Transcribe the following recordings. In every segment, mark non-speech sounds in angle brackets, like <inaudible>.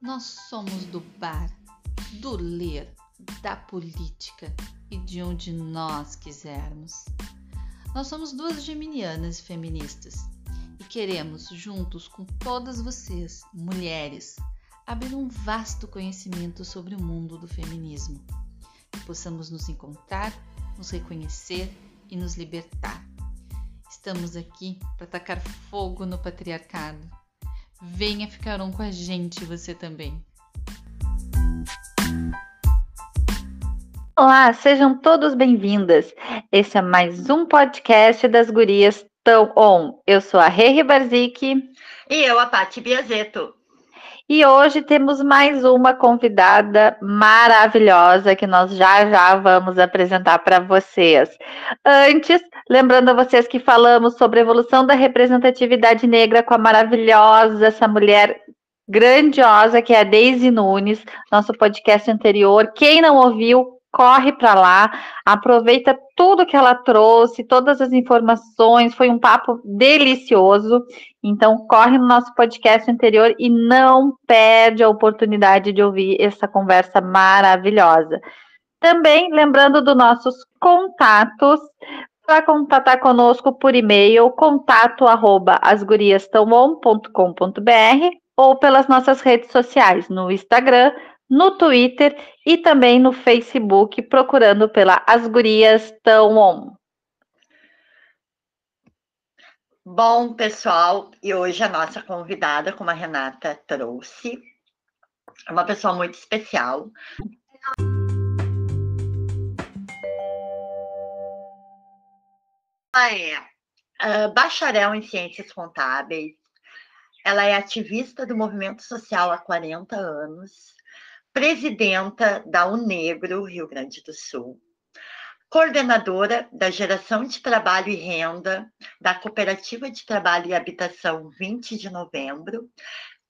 Nós somos do bar, do ler, da política e de onde nós quisermos. Nós somos duas geminianas feministas e queremos, juntos com todas vocês, mulheres, abrir um vasto conhecimento sobre o mundo do feminismo. Que possamos nos encontrar, nos reconhecer e nos libertar. Estamos aqui para tacar fogo no patriarcado. Venha ficar um com a gente, você também. Olá, sejam todos bem-vindas. Esse é mais um podcast das Gurias Tão On. Eu sou a Rei Barzik. E eu, a Paty Biazeto. E hoje temos mais uma convidada maravilhosa que nós já já vamos apresentar para vocês. Antes, lembrando a vocês que falamos sobre a evolução da representatividade negra com a maravilhosa, essa mulher grandiosa que é a Daisy Nunes, nosso podcast anterior. Quem não ouviu, corre para lá, aproveita tudo que ela trouxe, todas as informações, foi um papo delicioso. Então, corre no nosso podcast anterior e não perde a oportunidade de ouvir essa conversa maravilhosa. Também lembrando dos nossos contatos, para contatar conosco por e-mail, contato arroba ou pelas nossas redes sociais, no Instagram, no Twitter e também no Facebook, procurando pela As Gurias Tão On. Bom, pessoal, e hoje a nossa convidada, como a Renata trouxe, é uma pessoa muito especial. Ela é uh, bacharel em Ciências Contábeis, ela é ativista do movimento social há 40 anos, presidenta da Unegro, Rio Grande do Sul, coordenadora da Geração de Trabalho e Renda da Cooperativa de Trabalho e Habitação 20 de Novembro,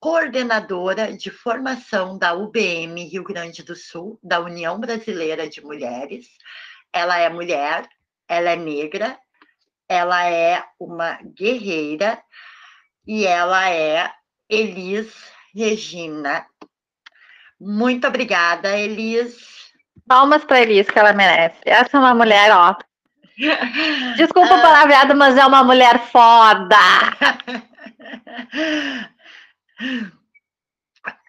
coordenadora de formação da UBM Rio Grande do Sul, da União Brasileira de Mulheres. Ela é mulher, ela é negra, ela é uma guerreira e ela é Elis Regina muito obrigada, Elis. Palmas para Elis, que ela merece. Essa é uma mulher, ó. Desculpa o palavreado, mas é uma mulher foda.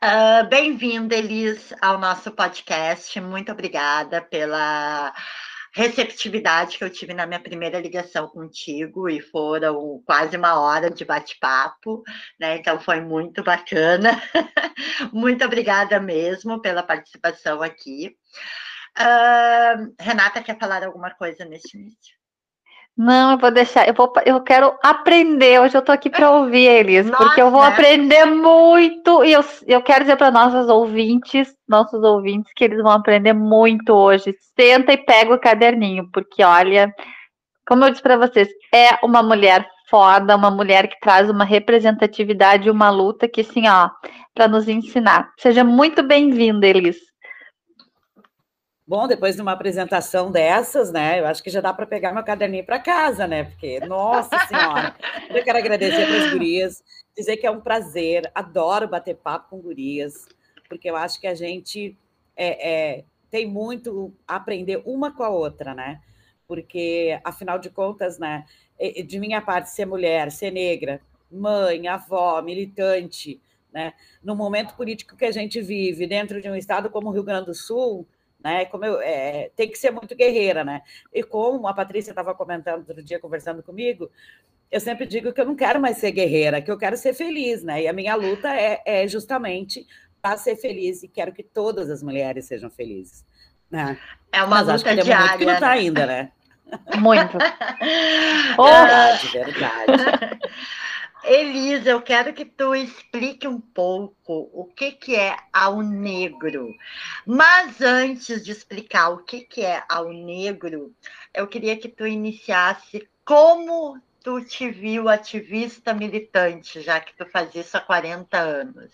Uh, <laughs> Bem-vinda, Elis, ao nosso podcast. Muito obrigada pela receptividade que eu tive na minha primeira ligação contigo e foram quase uma hora de bate-papo, né? Então foi muito bacana. <laughs> muito obrigada mesmo pela participação aqui. Uh, Renata quer falar alguma coisa nesse início? Não, eu vou deixar. Eu, vou, eu quero aprender. Hoje eu tô aqui para ouvir eles, Nossa. porque eu vou aprender muito. E eu, eu quero dizer para nossos ouvintes, nossos ouvintes, que eles vão aprender muito hoje. Senta e pega o caderninho, porque olha, como eu disse para vocês, é uma mulher foda, uma mulher que traz uma representatividade, uma luta que, assim, ó, para nos ensinar. Seja muito bem-vinda, Elis. Bom, depois de uma apresentação dessas, né? Eu acho que já dá para pegar meu caderninho para casa, né? Porque, nossa senhora, <laughs> eu quero agradecer para as gurias, dizer que é um prazer, adoro bater papo com gurias, porque eu acho que a gente é, é, tem muito a aprender uma com a outra, né? Porque, afinal de contas, né? De minha parte, ser mulher, ser negra, mãe, avó, militante, né? No momento político que a gente vive, dentro de um estado como o Rio Grande do Sul, né? Como eu, é, tem que ser muito guerreira, né? E como a Patrícia estava comentando outro dia, conversando comigo, eu sempre digo que eu não quero mais ser guerreira, que eu quero ser feliz, né? E a minha luta é, é justamente para ser feliz e quero que todas as mulheres sejam felizes. Né? É uma Mas luta diária. que lutar né? ainda, né? Muito. <laughs> oh. Verdade, verdade. <laughs> Elisa, eu quero que tu explique um pouco o que, que é ao negro. Mas antes de explicar o que, que é ao negro, eu queria que tu iniciasse como tu te viu ativista militante, já que tu faz isso há 40 anos.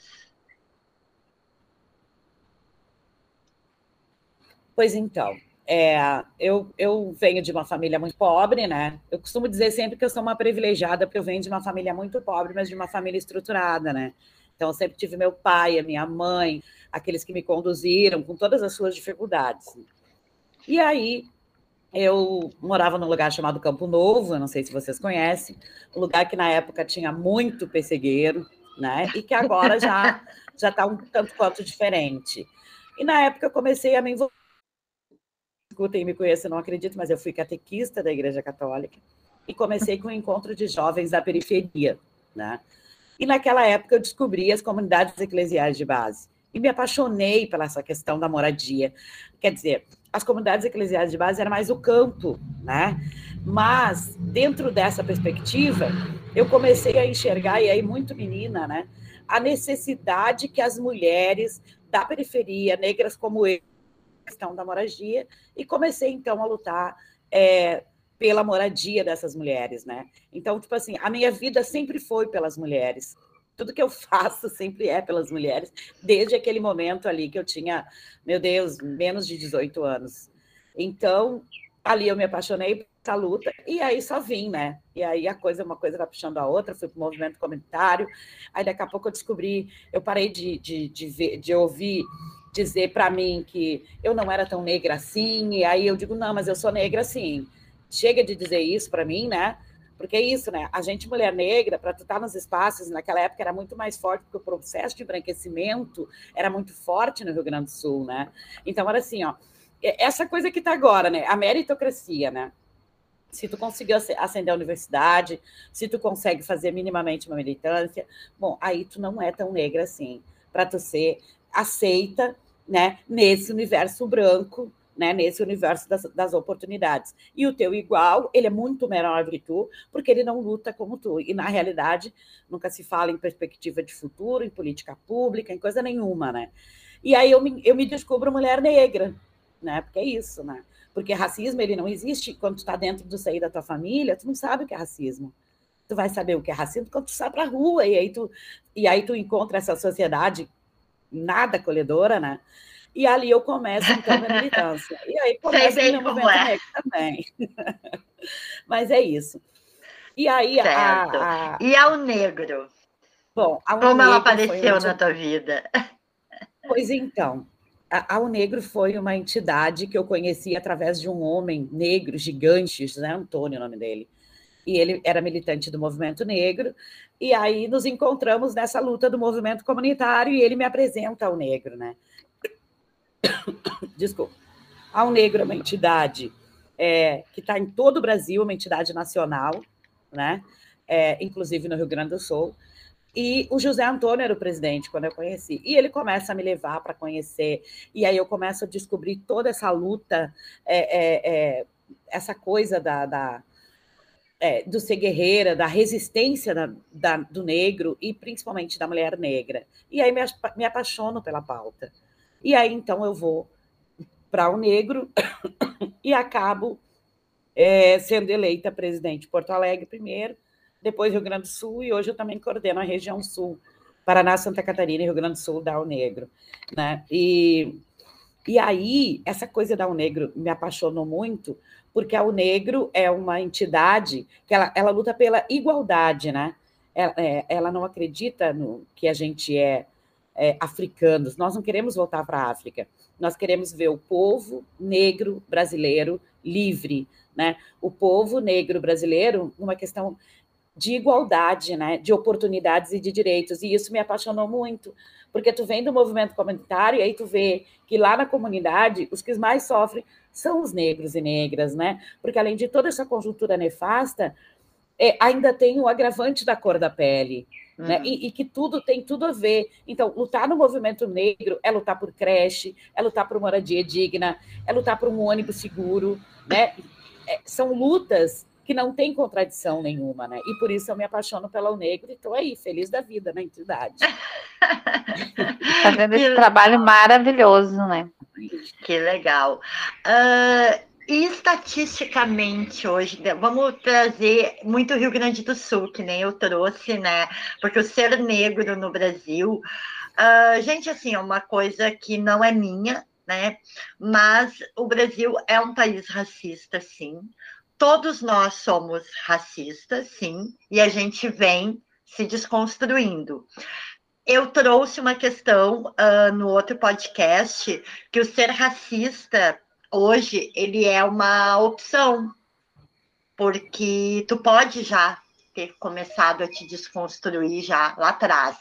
Pois então, é, eu, eu venho de uma família muito pobre, né? Eu costumo dizer sempre que eu sou uma privilegiada, porque eu venho de uma família muito pobre, mas de uma família estruturada, né? Então, eu sempre tive meu pai, a minha mãe, aqueles que me conduziram, com todas as suas dificuldades. E aí, eu morava num lugar chamado Campo Novo, não sei se vocês conhecem, um lugar que na época tinha muito pessegueiro, né? E que agora já já está um tanto quanto diferente. E na época eu comecei a me envolver. Escutem, me conhecem, não acredito, mas eu fui catequista da Igreja Católica e comecei com o encontro de jovens da periferia, né? E naquela época eu descobri as comunidades eclesiais de base e me apaixonei pela essa questão da moradia. Quer dizer, as comunidades eclesiais de base era mais o campo, né? Mas dentro dessa perspectiva, eu comecei a enxergar e aí muito menina, né? A necessidade que as mulheres da periferia, negras como eu, questão da moradia, e comecei então a lutar é, pela moradia dessas mulheres, né? Então, tipo assim, a minha vida sempre foi pelas mulheres. Tudo que eu faço <laughs> sempre é pelas mulheres, desde aquele momento ali que eu tinha, meu Deus, menos de 18 anos. Então, ali eu me apaixonei por essa luta, e aí só vim, né? E aí a coisa, uma coisa vai puxando a outra, fui para o movimento comunitário, aí daqui a pouco eu descobri, eu parei de, de, de, ver, de ouvir dizer para mim que eu não era tão negra assim, e aí eu digo, não, mas eu sou negra sim. Chega de dizer isso para mim, né? Porque é isso, né? A gente, mulher negra, para estar tá nos espaços, naquela época era muito mais forte, porque o processo de embranquecimento era muito forte no Rio Grande do Sul, né? Então, era assim, ó, essa coisa que está agora, né? A meritocracia, né? Se tu conseguiu ascender a universidade, se tu consegue fazer minimamente uma militância, bom, aí tu não é tão negra assim, para tu ser aceita, né, nesse universo branco, né, nesse universo das, das, oportunidades. E o teu igual, ele é muito menor do que tu, porque ele não luta como tu. E, na realidade, nunca se fala em perspectiva de futuro, em política pública, em coisa nenhuma, né? E aí eu me, eu me descubro mulher negra, né? Porque é isso, né? Porque racismo, ele não existe quando tu está dentro do seio da tua família, tu não sabe o que é racismo. Tu vai saber o que é racismo quando tu sai para a rua, e aí tu, e aí tu encontra essa sociedade nada acolhedora, né? E ali eu começo, então, a <laughs> militância. E aí começa o meu movimento é. negro também. <laughs> Mas é isso. E aí a, a, E ao negro? Bom, Como ela apareceu na tua vida? <laughs> Pois então, a, Ao Negro foi uma entidade que eu conheci através de um homem negro gigante, José Antônio, o nome dele. E ele era militante do movimento negro. E aí nos encontramos nessa luta do movimento comunitário e ele me apresenta ao negro, né? Desculpa. Ao Negro é uma entidade é, que está em todo o Brasil, uma entidade nacional, né? É, inclusive no Rio Grande do Sul, e o José Antônio era o presidente quando eu conheci. E ele começa a me levar para conhecer. E aí eu começo a descobrir toda essa luta, é, é, é, essa coisa da, da é, do ser guerreira, da resistência da, da, do negro e principalmente da mulher negra. E aí me, me apaixono pela pauta. E aí então eu vou para o negro <coughs> e acabo é, sendo eleita presidente de Porto Alegre primeiro depois Rio Grande do Sul, e hoje eu também coordeno a região sul, Paraná, Santa Catarina e Rio Grande do Sul da O Negro. Né? E, e aí, essa coisa da O Negro me apaixonou muito, porque O Negro é uma entidade que ela, ela luta pela igualdade, né? Ela, é, ela não acredita no que a gente é, é africanos, nós não queremos voltar para a África, nós queremos ver o povo negro brasileiro livre, né? O povo negro brasileiro, uma questão de igualdade, né, de oportunidades e de direitos. E isso me apaixonou muito, porque tu vem do movimento comunitário e aí tu vê que lá na comunidade os que mais sofrem são os negros e negras, né? Porque além de toda essa conjuntura nefasta, é, ainda tem o agravante da cor da pele, uhum. né? E, e, que tudo tem tudo a ver. Então, lutar no movimento negro é lutar por creche, é lutar por moradia digna, é lutar por um ônibus seguro, né? É, são lutas que não tem contradição nenhuma, né? E por isso eu me apaixono pela O Negro e estou aí, feliz da vida na entidade. <laughs> Fazendo esse trabalho maravilhoso, né? Que legal. Uh, e estatisticamente hoje, vamos trazer muito Rio Grande do Sul, que nem eu trouxe, né? Porque o ser negro no Brasil, uh, gente, assim, é uma coisa que não é minha, né? Mas o Brasil é um país racista, sim todos nós somos racistas, sim, e a gente vem se desconstruindo. Eu trouxe uma questão uh, no outro podcast que o ser racista hoje ele é uma opção. Porque tu pode já ter começado a te desconstruir já lá atrás.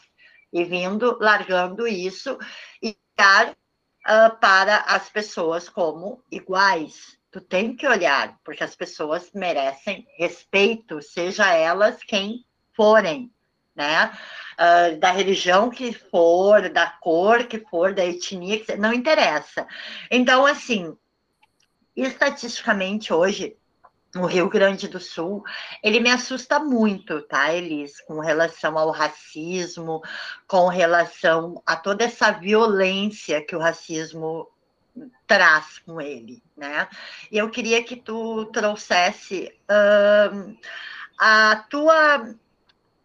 E vindo largando isso e olhar uh, para as pessoas como iguais. Tu tem que olhar porque as pessoas merecem respeito, seja elas quem forem, né? Uh, da religião que for, da cor que for, da etnia que não interessa. Então, assim, estatisticamente hoje no Rio Grande do Sul, ele me assusta muito, tá, Elis, com relação ao racismo, com relação a toda essa violência que o racismo traz com ele, né? E eu queria que tu trouxesse uh, a tua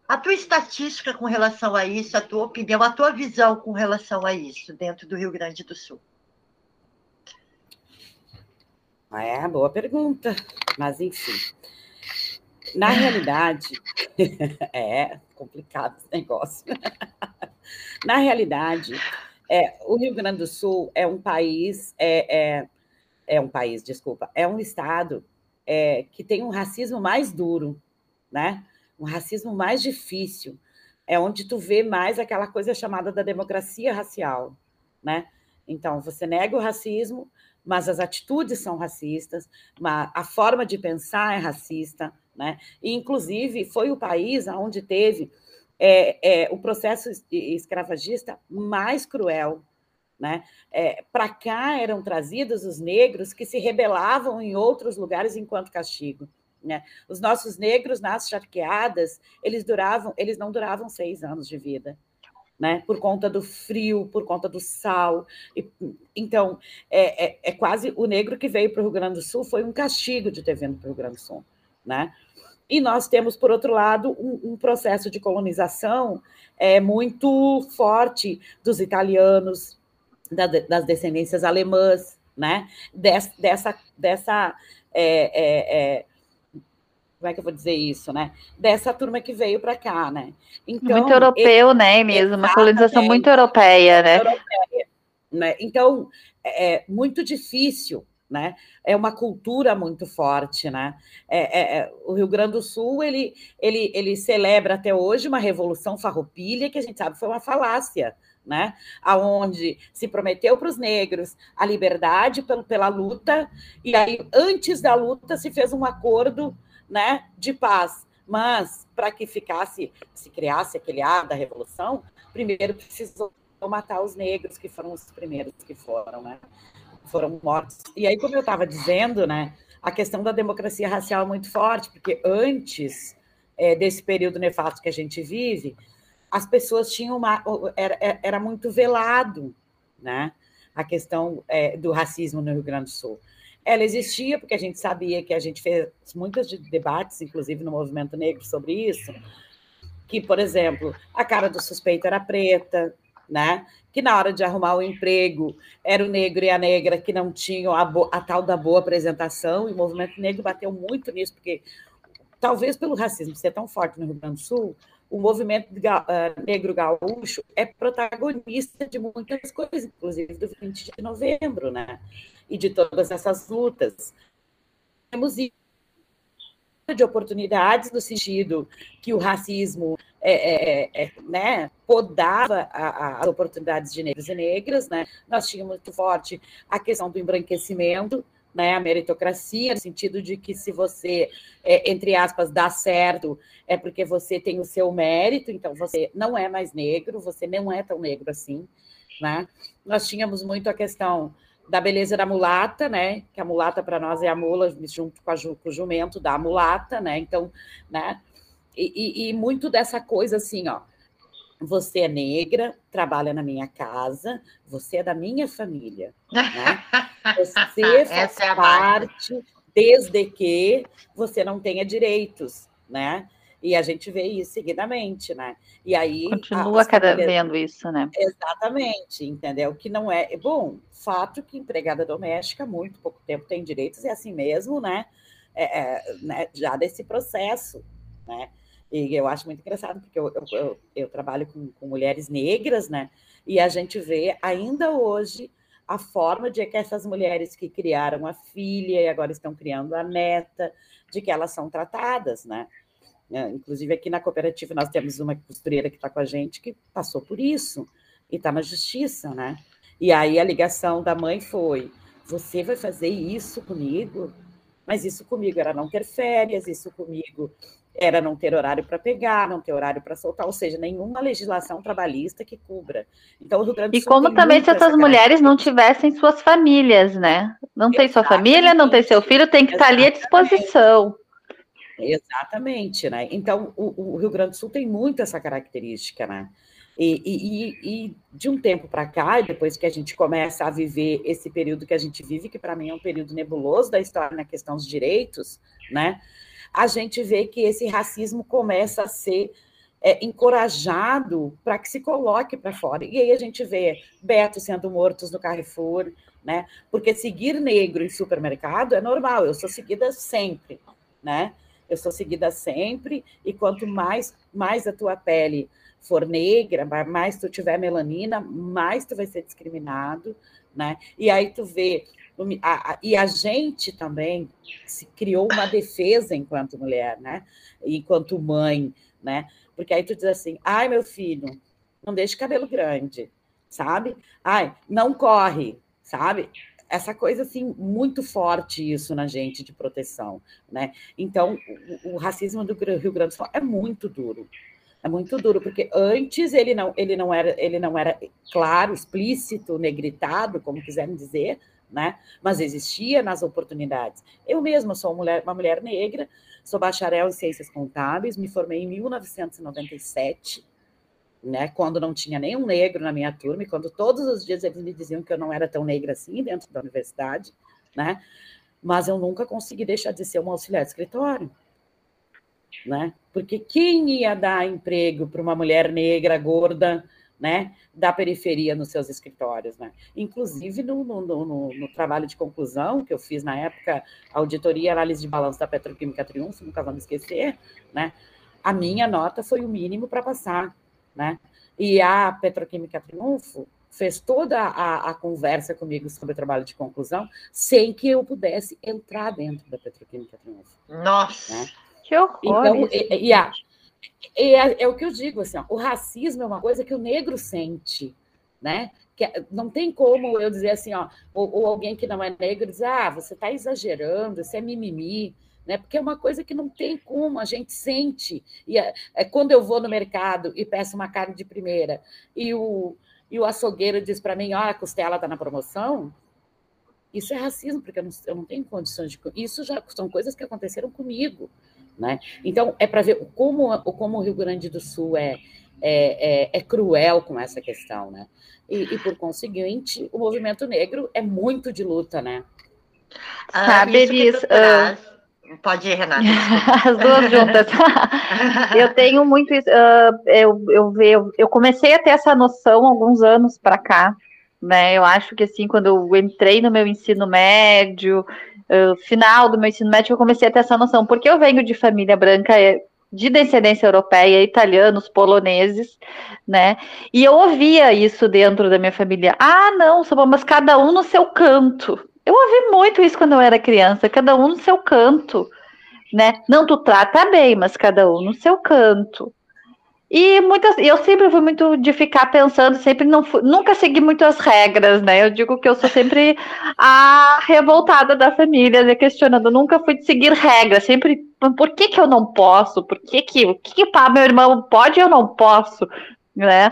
a tua estatística com relação a isso, a tua opinião, a tua visão com relação a isso dentro do Rio Grande do Sul. É, boa pergunta, mas enfim. Na realidade, <laughs> é complicado esse negócio. <laughs> Na realidade, é, o Rio Grande do Sul é um país, é, é, é um país, desculpa, é um estado é, que tem um racismo mais duro, né? Um racismo mais difícil, é onde tu vê mais aquela coisa chamada da democracia racial, né? Então, você nega o racismo, mas as atitudes são racistas, a forma de pensar é racista, né? E, inclusive, foi o país onde teve é, é, o processo escravagista mais cruel. Né? É, Para cá eram trazidos os negros que se rebelavam em outros lugares enquanto castigo. Né? Os nossos negros nas charqueadas, eles duravam, eles não duravam seis anos de vida né? Por conta do frio, por conta do sal. E, então, é, é, é, quase o negro que veio para o Rio Grande do Sul foi um castigo de ter vindo para o Rio Grande do Sul, né? E nós temos, por outro lado, um, um processo de colonização é, muito forte dos italianos, da, das descendências alemãs, né? Des, dessa, dessa é, é, é como é que eu vou dizer isso, né? Dessa turma que veio para cá, né? Então, muito europeu, né, mesmo, uma colonização muito europeia, né? Europeia, né? Então, é, é muito difícil, né? É uma cultura muito forte, né? É, é, é, o Rio Grande do Sul, ele, ele, ele celebra até hoje uma revolução farroupilha que a gente sabe foi uma falácia, né? Aonde se prometeu para os negros a liberdade pelo, pela luta, e aí, antes da luta, se fez um acordo né, de paz. Mas, para que ficasse, se criasse aquele ar da revolução, primeiro precisou matar os negros, que foram os primeiros que foram, né? Foram mortos. E aí, como eu estava dizendo, né, a questão da democracia racial é muito forte, porque antes é, desse período nefasto que a gente vive, as pessoas tinham uma. Era, era muito velado, né? A questão é, do racismo no Rio Grande do Sul ela existia, porque a gente sabia que a gente fez muitos debates, inclusive no movimento negro, sobre isso, que, por exemplo, a cara do suspeito era preta, né? que na hora de arrumar o emprego era o negro e a negra que não tinham a, a tal da boa apresentação, e o movimento negro bateu muito nisso, porque talvez pelo racismo ser tão forte no Rio Grande do Sul, o movimento uh, negro gaúcho é protagonista de muitas coisas, inclusive do 20 de novembro, né? E de todas essas lutas. Temos de oportunidades no sentido que o racismo é, é, é, é né, podava a, a, as oportunidades de negros e negras, né? Nós tínhamos muito forte a questão do embranquecimento, né, a meritocracia, no sentido de que se você, é, entre aspas, dá certo, é porque você tem o seu mérito, então você não é mais negro, você não é tão negro assim, né? Nós tínhamos muito a questão da beleza da mulata, né? Que a mulata para nós é a mula junto com, a, com o jumento da mulata, né? Então, né? E, e, e muito dessa coisa assim, ó, você é negra, trabalha na minha casa, você é da minha família. Né? Você <laughs> faz é parte desde que você não tenha direitos, né? E a gente vê isso seguidamente, né? E aí. Continua cada vendo isso, né? Exatamente, entendeu? Que não é. Bom, fato que empregada doméstica, muito pouco tempo tem direitos, é assim mesmo, né? É, é, né? Já desse processo, né? E eu acho muito engraçado, porque eu, eu, eu, eu trabalho com, com, mulheres negras, né? E a gente vê ainda hoje a forma de que essas mulheres que criaram a filha e agora estão criando a neta, de que elas são tratadas, né? É, inclusive, aqui na cooperativa, nós temos uma costureira que está com a gente que passou por isso e está na justiça, né? E aí a ligação da mãe foi: você vai fazer isso comigo? Mas isso comigo era não ter férias, isso comigo era não ter horário para pegar, não ter horário para soltar, ou seja, nenhuma legislação trabalhista que cubra. Então, o Rio Grande do Sul E como também se essas mulheres não tivessem suas famílias, né? Não tem sua família, não tem seu filho, tem que estar ali à disposição. Exatamente, né? Então, o, o, Rio Grande do Sul tem muito essa característica, né? E, e, e de um tempo para cá, depois que a gente começa a viver esse período que a gente vive, que para mim é um período nebuloso da história na questão dos direitos, né? A gente vê que esse racismo começa a ser é, encorajado para que se coloque para fora. E aí a gente vê Beto sendo mortos no Carrefour, né? Porque seguir negro em supermercado é normal, eu sou seguida sempre, né? Eu sou seguida sempre, e quanto mais, mais a tua pele for negra, mais tu tiver melanina, mais tu vai ser discriminado, né? E aí tu vê, a, a, e a gente também se criou uma <laughs> defesa enquanto mulher, né? Enquanto mãe, né? Porque aí tu diz assim, ai, meu filho, não deixe cabelo grande, sabe? Ai, não corre, sabe? essa coisa assim muito forte isso na gente de proteção, né? Então o, o, racismo do Rio Grande do Sul é muito duro, é muito duro porque antes ele não ele não era ele não era claro, explícito, negritado, como quiserem dizer, né? Mas existia nas oportunidades. Eu mesma sou uma mulher, uma mulher negra, sou bacharel em ciências contábeis, me formei em 1997 né, quando não tinha nenhum negro na minha turma, e quando todos os dias eles me diziam que eu não era tão negra assim dentro da universidade, né, mas eu nunca consegui deixar de ser uma auxiliar de escritório, né, porque quem ia dar emprego para uma mulher negra, gorda, né, da periferia nos seus escritórios, né? Inclusive no, no, no, no, trabalho de conclusão que eu fiz na época, auditoria e análise de balanço da Petroquímica Triunfo, nunca vamos esquecer, né? A minha nota foi o mínimo para passar, né? E a Petroquímica Triunfo fez toda a, a, conversa comigo sobre o trabalho de conclusão sem que eu pudesse entrar dentro da Petroquímica Triunfo. Nossa! Né? Que horror! Então, e, e, a, é, é, o que eu digo, assim, ó, o racismo é uma coisa que o negro sente, né? Que é, não tem como eu dizer assim, ó, ou, ou alguém que não é negro dizer, ah, você está exagerando, você é mimimi né? Porque é uma coisa que não tem como, a gente sente. E é, é quando eu vou no mercado e peço uma carne de primeira e o, e o açougueiro diz para mim, ó, a costela está na promoção, isso é racismo, porque eu não, eu não tenho condições de. Isso já são coisas que aconteceram comigo. Né? Então, é para ver como, como o Rio Grande do Sul é, é, é, é cruel com essa questão. Né? E, e, por conseguinte, o movimento negro é muito de luta. Né? Ah, Sabe, Elis, Pode ir, Renata. <laughs> As duas juntas. <laughs> eu tenho muito isso. Uh, eu, eu, eu, eu comecei a ter essa noção alguns anos para cá. Né? Eu acho que assim, quando eu entrei no meu ensino médio, final do meu ensino médio, eu comecei a ter essa noção, porque eu venho de família branca é, de descendência europeia, italianos, poloneses, né? E eu ouvia isso dentro da minha família. Ah, não, mas cada um no seu canto. Eu ouvi muito isso quando eu era criança, cada um no seu canto, né? Não tu trata bem, mas cada um no seu canto. E muitas, eu sempre fui muito de ficar pensando, sempre não fui, nunca segui muito as regras, né? Eu digo que eu sou sempre a revoltada da família, né? questionando, nunca fui de seguir regras, sempre por que que eu não posso? Por que que, o que, que pá, meu irmão pode e eu não posso? Né?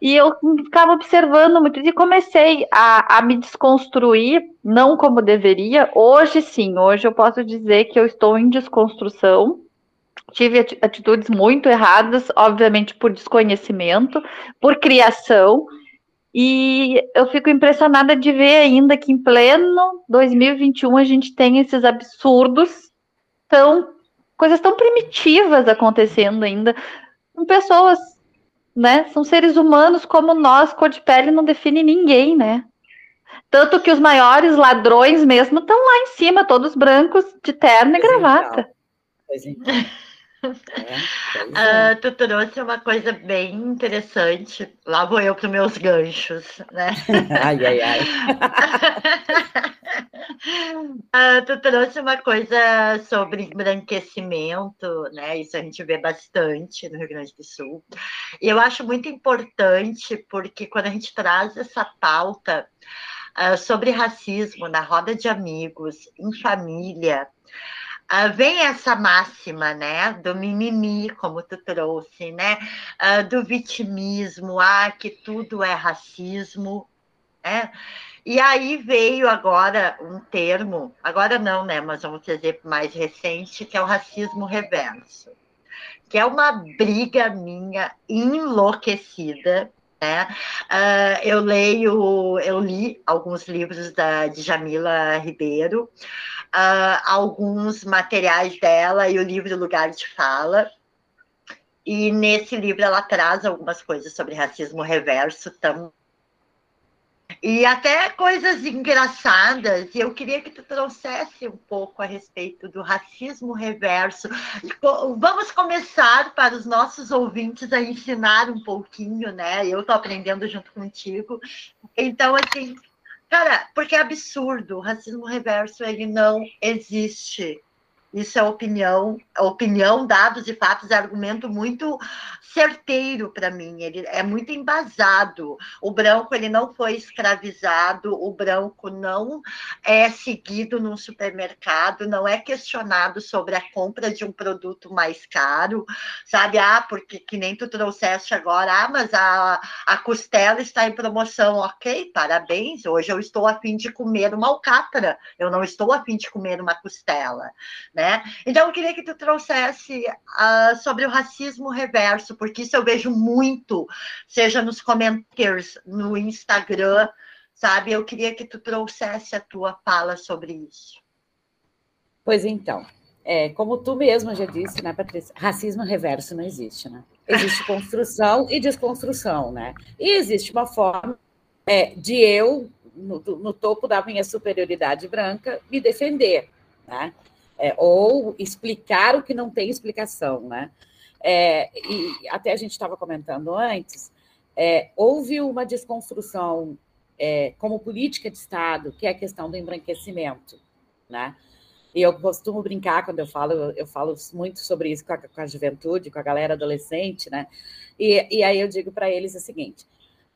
E eu ficava observando muito e comecei a, a me desconstruir, não como deveria. Hoje sim, hoje eu posso dizer que eu estou em desconstrução. Tive atitudes muito erradas, obviamente por desconhecimento, por criação, e eu fico impressionada de ver ainda que em pleno 2021 a gente tem esses absurdos, tão coisas tão primitivas acontecendo ainda, com pessoas né? São seres humanos como nós, cor de pele não define ninguém, né? Tanto que os maiores ladrões mesmo estão lá em cima, todos brancos, de terno e gravata. Então. É, uh, tu trouxe uma coisa bem interessante. Lá vou eu para os meus ganchos, né? <laughs> ai, ai, ai. uh, <laughs> tu trouxe uma coisa sobre embranquecimento, né? Isso a gente vê bastante no Rio Grande do Sul. E eu acho muito importante, porque quando a gente traz essa pauta uh, sobre racismo na roda de amigos, em família, Uh, vem essa máxima, né, do mimimi, como tu trouxe, né, uh, do vitimismo, ah, que tudo é racismo, né? E aí veio agora um termo, agora não, né, mas vamos dizer mais recente, que é o racismo reverso, que é uma briga minha enlouquecida, né? Uh, eu leio, eu li alguns livros da Djamila Ribeiro, uh, alguns materiais dela e o livro Lugar de Fala. E nesse livro ela traz algumas coisas sobre racismo reverso também. E até coisas engraçadas, e eu queria que tu trouxesse um pouco a respeito do racismo reverso. Vamos começar para os nossos ouvintes a ensinar um pouquinho, né? Eu estou aprendendo junto contigo. Então, assim, Cara, porque é absurdo. O racismo reverso ele não existe. Isso é opinião, opinião, dados e fatos, é argumento muito certeiro para mim. Ele é muito embasado. O branco ele não foi escravizado, o branco não é seguido num supermercado, não é questionado sobre a compra de um produto mais caro, sabe? Ah, porque que nem tu trouxeste agora, ah, mas a, a costela está em promoção, ok? Parabéns. Hoje eu estou a fim de comer uma alcatra. Eu não estou a fim de comer uma costela né? Então eu queria que tu trouxesse uh, sobre o racismo reverso, porque isso eu vejo muito, seja nos comentários no Instagram, sabe? Eu queria que tu trouxesse a tua fala sobre isso. Pois então, é, como tu mesma já disse, né, Patrícia? Racismo reverso não existe, né? Existe <laughs> construção e desconstrução, né? E existe uma forma é, de eu, no, no topo da minha superioridade branca, me defender, né? é, ou explicar o que não tem explicação, né? É, e até a gente estava comentando antes, é, houve uma desconstrução é, como política de Estado, que é a questão do embranquecimento, né? E eu costumo brincar quando eu falo, eu falo muito sobre isso com a, com a juventude, com a galera adolescente, né? E, e aí eu digo para eles o seguinte: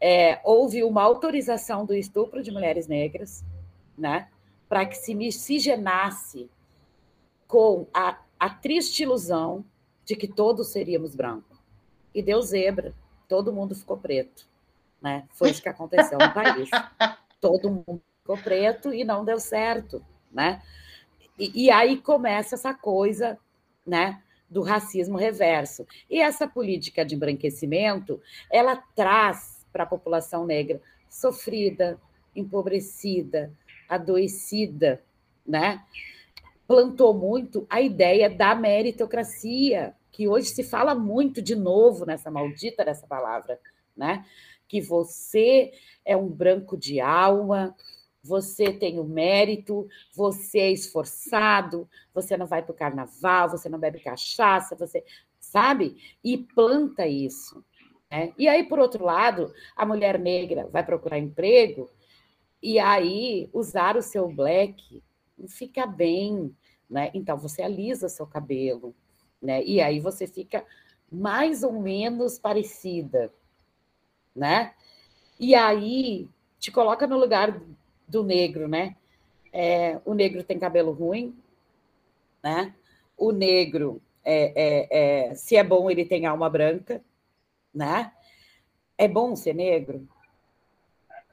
é, houve uma autorização do estupro de mulheres negras, né? Para que se miscigenasse com a, a triste ilusão de que todos seríamos brancos. E deu zebra, todo mundo ficou preto. Né? Foi isso que aconteceu no país. <laughs> Todo mundo ficou preto e não deu certo. Né? E, e aí começa essa coisa né, do racismo reverso. E essa política de embranquecimento, ela traz para a população negra sofrida, empobrecida, adoecida, né? Plantou muito a ideia da meritocracia, que hoje se fala muito de novo nessa maldita dessa palavra, né? Que você é um branco de alma, você tem o mérito, você é esforçado, você não vai para o carnaval, você não bebe cachaça, você sabe? E planta isso. Né? E aí, por outro lado, a mulher negra vai procurar emprego e aí usar o seu black fica bem, né? Então você alisa seu cabelo, né? E aí você fica mais ou menos parecida, né? E aí te coloca no lugar do negro, né? É, o negro tem cabelo ruim, né? O negro, é, é, é, se é bom, ele tem alma branca, né? É bom ser negro?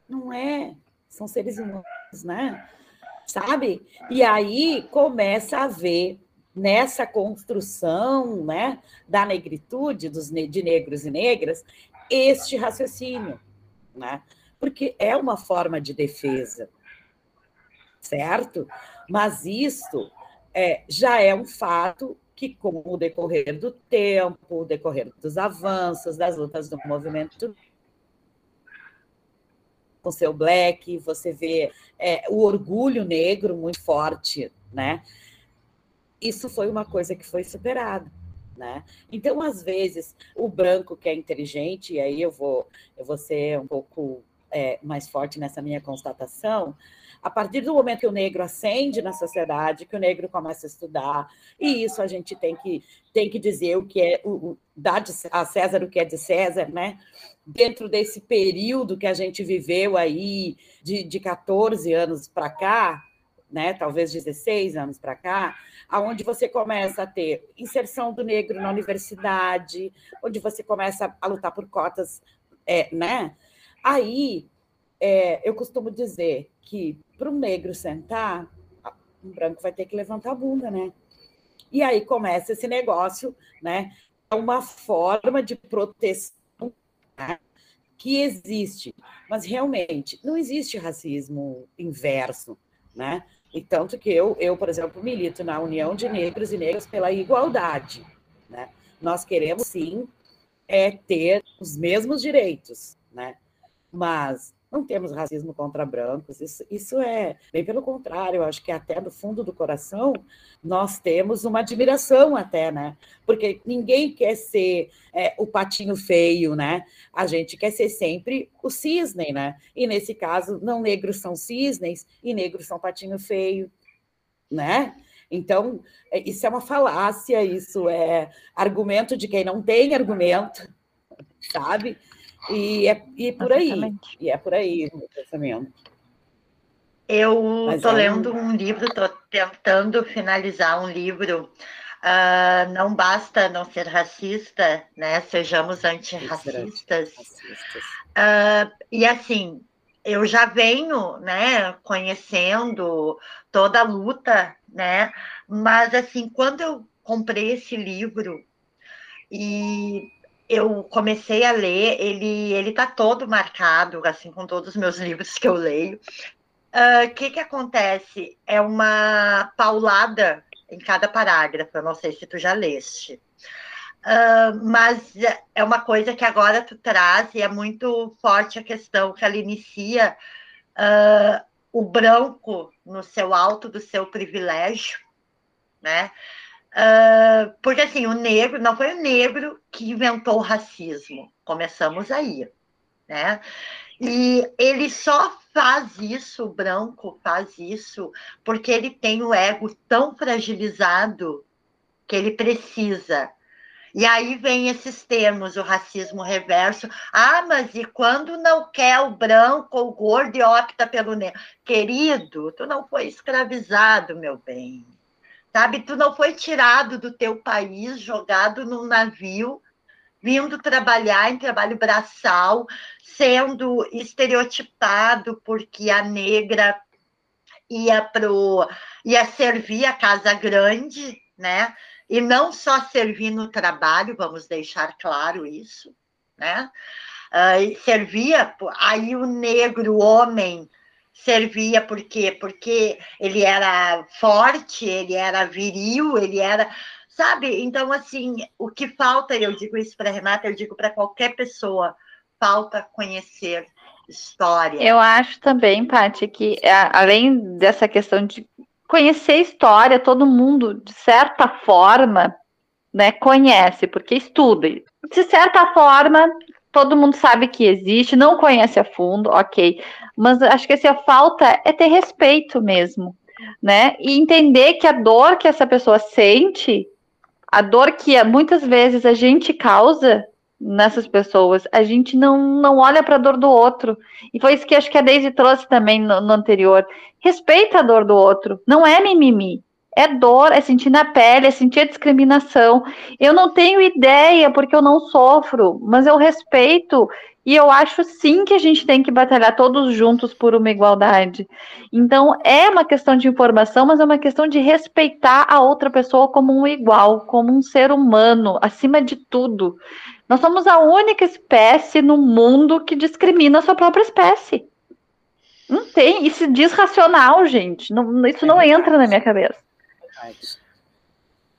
Não é. São seres humanos, né? Sabe? E aí começa a ver nessa construção né, da negritude, dos, de negros e negras, este raciocínio, né? porque é uma forma de defesa, certo? Mas isso é, já é um fato que, com o decorrer do tempo, o decorrer dos avanços, das lutas do movimento com seu black, você vê é, o orgulho negro muito forte, né? Isso foi uma coisa que foi superada, Né? Então, às vezes, o branco que é inteligente, e aí eu vou, eu vou ser um pouco é, mais forte nessa minha constatação, a partir do momento que o negro ascende na sociedade, que o negro começa a estudar, e isso a gente tem que, tem que dizer o que é, o, dar a César o que é de César, né? Dentro desse período que a gente viveu aí, de, de 14 anos para cá, né, talvez 16 anos para cá, aonde você começa a ter inserção do negro na universidade, onde você começa a lutar por cotas, é, né? Aí é, eu costumo dizer que para o negro sentar, um branco vai ter que levantar a bunda, né? E aí começa esse negócio, né? É uma forma de proteção né? que existe, mas realmente não existe racismo inverso, né? E tanto que eu, eu, por exemplo, milito na União de Negros e Negras pela igualdade. Né? Nós queremos, sim, é ter os mesmos direitos, né? mas não temos racismo contra brancos, isso, isso é, bem pelo contrário, acho que até no fundo do coração nós temos uma admiração até, né? Porque ninguém quer ser é, o patinho feio, né? A gente quer ser sempre o cisne, né? E nesse caso, não negros são cisnes e negros são patinho feio, né? Então, é, isso é uma falácia, isso é argumento de quem não tem argumento, <laughs> sabe? E é, e é por aí. E é por aí o pensamento. Eu estou é lendo um livro, estou tentando finalizar um livro. Uh, não basta não ser racista, né? Sejamos antirracistas. Uh, e assim, eu já venho, né, conhecendo toda a luta, né? Mas assim, quando eu comprei esse livro e eu comecei a ler, ele ele está todo marcado, assim com todos os meus <laughs> livros que eu leio. O uh, ah, que que acontece? É uma paulada em cada parágrafo. Eu não sei se tu já leste. Uh, mas é uma coisa que agora tu traz e é muito forte a questão que ela inicia uh, o branco no seu alto do seu privilégio, né? Uh, porque assim, o negro não foi o negro que inventou o racismo. Começamos aí, né? E ele só faz isso, o branco faz isso, porque ele tem o ego tão fragilizado que ele precisa. E aí vem esses termos, o racismo reverso. Ah, mas e quando não quer o branco ou o gordo e opta pelo negro? Querido, tu não foi escravizado, meu bem sabe? Tu não foi tirado do teu país, jogado num navio, vindo trabalhar em trabalho braçal, sendo estereotipado porque a negra ia pro ia servir a casa grande, né? E não só servir no trabalho, vamos deixar claro isso, né? Uh, servia aí o negro o homem servia por quê? Porque ele era forte, ele era viril, ele era. Sabe? Então, assim, o que falta, eu digo isso para Renata, eu digo para qualquer pessoa, falta conhecer história. Eu acho também, Paty, que além dessa questão de conhecer história, todo mundo, de certa forma, né, conhece, porque estuda. De certa forma, todo mundo sabe que existe, não conhece a fundo, ok. Mas acho que assim, a falta é ter respeito mesmo, né? E entender que a dor que essa pessoa sente, a dor que muitas vezes a gente causa nessas pessoas, a gente não, não olha para a dor do outro. E foi isso que acho que a Daisy trouxe também no, no anterior. Respeita a dor do outro, não é mimimi é dor, é sentir na pele, é sentir a discriminação. Eu não tenho ideia porque eu não sofro, mas eu respeito e eu acho sim que a gente tem que batalhar todos juntos por uma igualdade. Então, é uma questão de informação, mas é uma questão de respeitar a outra pessoa como um igual, como um ser humano, acima de tudo. Nós somos a única espécie no mundo que discrimina a sua própria espécie. Não tem, isso diz racional, gente. Não, isso não entra na minha cabeça.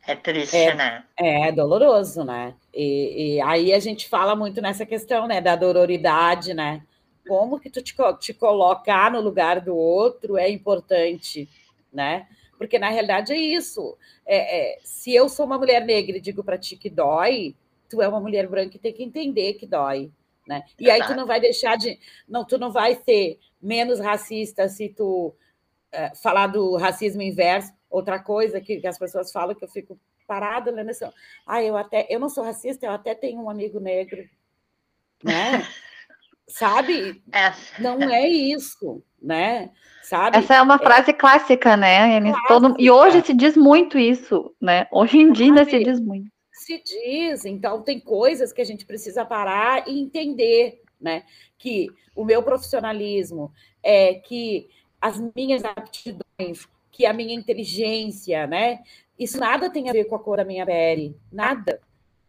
É triste, é, né? É, doloroso, né? E, e, aí a gente fala muito nessa questão, né, da dororidade, né? Como que tu te, te colocar no lugar do outro é importante, né? Porque na realidade é isso. É, é, se eu sou uma mulher negra e digo para ti que dói, tu é uma mulher branca e tem que entender que dói. Né? E aí tu não vai deixar de. Não, tu não vai ser menos racista se tu é, falar do racismo inverso. Outra coisa que, que, as pessoas falam que eu fico parada né, nessa. Ah, eu até eu não sou racista, eu até tenho um amigo negro. Né? <laughs> Sabe? Essa. Não é isso, né? Sabe? Essa é uma frase é... clássica, né? Clássica. Todo... E hoje se diz muito isso, né? Hoje em dia ainda se diz muito. Se diz, então tem coisas que a gente precisa parar e entender, né? Que o meu profissionalismo é que as minhas aptidões, que a minha inteligência, né? Isso nada tem a ver com a cor da minha pele, nada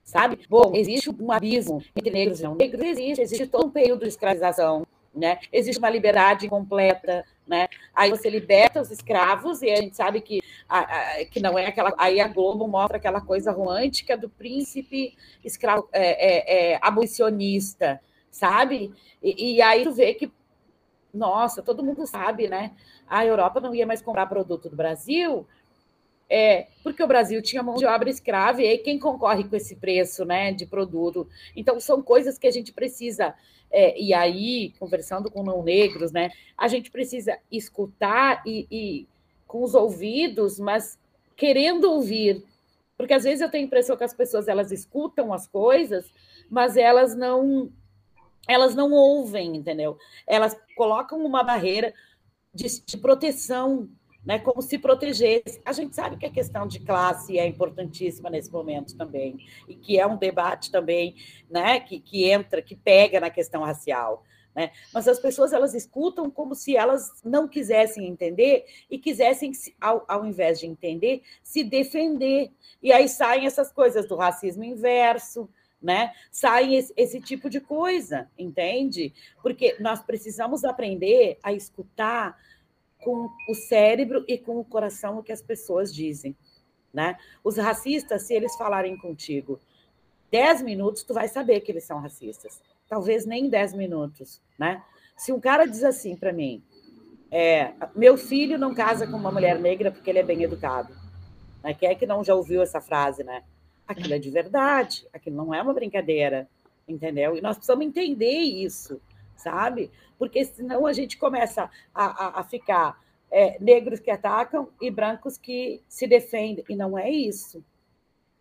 sabe? Bom, existe um abismo entre negros e não negros, existe, existe todo um período de escravização, né? Existe uma liberdade incompleta, né? Aí você liberta os escravos e a gente sabe que, a, a, que não é aquela. Aí a Globo mostra aquela coisa romântica do príncipe escravo é, é, é, abolicionista, sabe? E, e aí tu vê que, nossa, todo mundo sabe, né? A Europa não ia mais comprar produto do Brasil é, porque o Brasil tinha mão de obra escrava e aí quem concorre com esse preço né, de produto? Então, são coisas que a gente precisa, é, e aí, conversando com não negros, né, a gente precisa escutar e, e com os ouvidos, mas querendo ouvir. Porque às vezes eu tenho a impressão que as pessoas elas escutam as coisas, mas elas não elas não ouvem, entendeu? Elas colocam uma barreira de, de proteção né, como se protegesse. A gente sabe que a questão de classe é importantíssima nesse momento também, e que é um debate também né, que, que entra, que pega na questão racial. Né? Mas as pessoas elas escutam como se elas não quisessem entender e quisessem, ao, ao invés de entender, se defender. E aí saem essas coisas do racismo inverso, né? Sai esse, esse, tipo de coisa, entende? Porque nós precisamos aprender a escutar com o cérebro e com o coração o que as pessoas dizem. Né? Os racistas, se eles falarem contigo 10 minutos, tu vai saber que eles são racistas. Talvez nem 10 minutos. Né? Se um cara diz assim para mim, é, meu filho não casa com uma mulher negra porque ele é bem educado. Né? Quem é que não já ouviu essa frase, né? Aquilo é de verdade, aquilo não é uma brincadeira, entendeu? E nós precisamos entender isso sabe? Porque senão a gente começa a, a, a ficar é, negros que atacam e brancos que se defendem. E não é isso.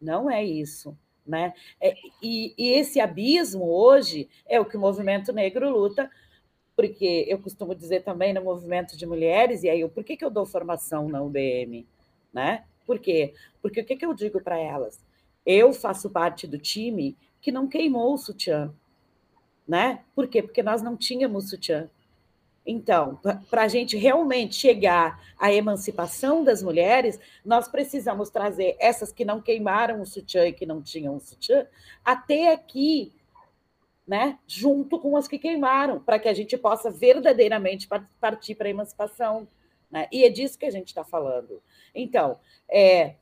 Não é isso. Né? É, e, e, esse abismo hoje é o que o movimento negro luta, porque eu costumo dizer também no movimento de mulheres, e aí por que, que eu dou formação na UBM? Né? Por quê? Porque o que, que eu digo para elas? Eu faço parte do time que não queimou o sutiã, né? Por quê? Porque nós não tínhamos sutiã. Então, para a gente realmente chegar à emancipação das mulheres, nós precisamos trazer essas que não queimaram o sutiã e que não tinham o sutiã até aqui, né? junto com as que queimaram, para que a gente possa verdadeiramente partir para a emancipação. Né? E é disso que a gente está falando. Então, é,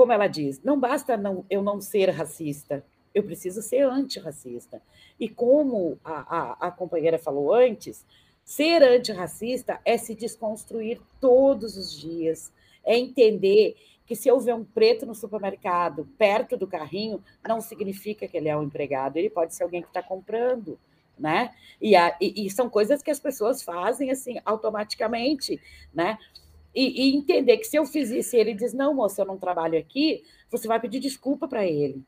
como ela diz, não basta não, eu não ser racista, eu preciso ser antirracista. E como a, a, a companheira falou antes, ser antirracista é se desconstruir todos os dias, é entender que se eu ver um preto no supermercado, perto do carrinho, não significa que ele é um empregado, ele pode ser alguém que está comprando, né? E, a, e, e, são coisas que as pessoas fazem assim automaticamente, né? E, e entender que se eu fiz isso e ele diz, não, moça, eu não trabalho aqui, você vai pedir desculpa para ele,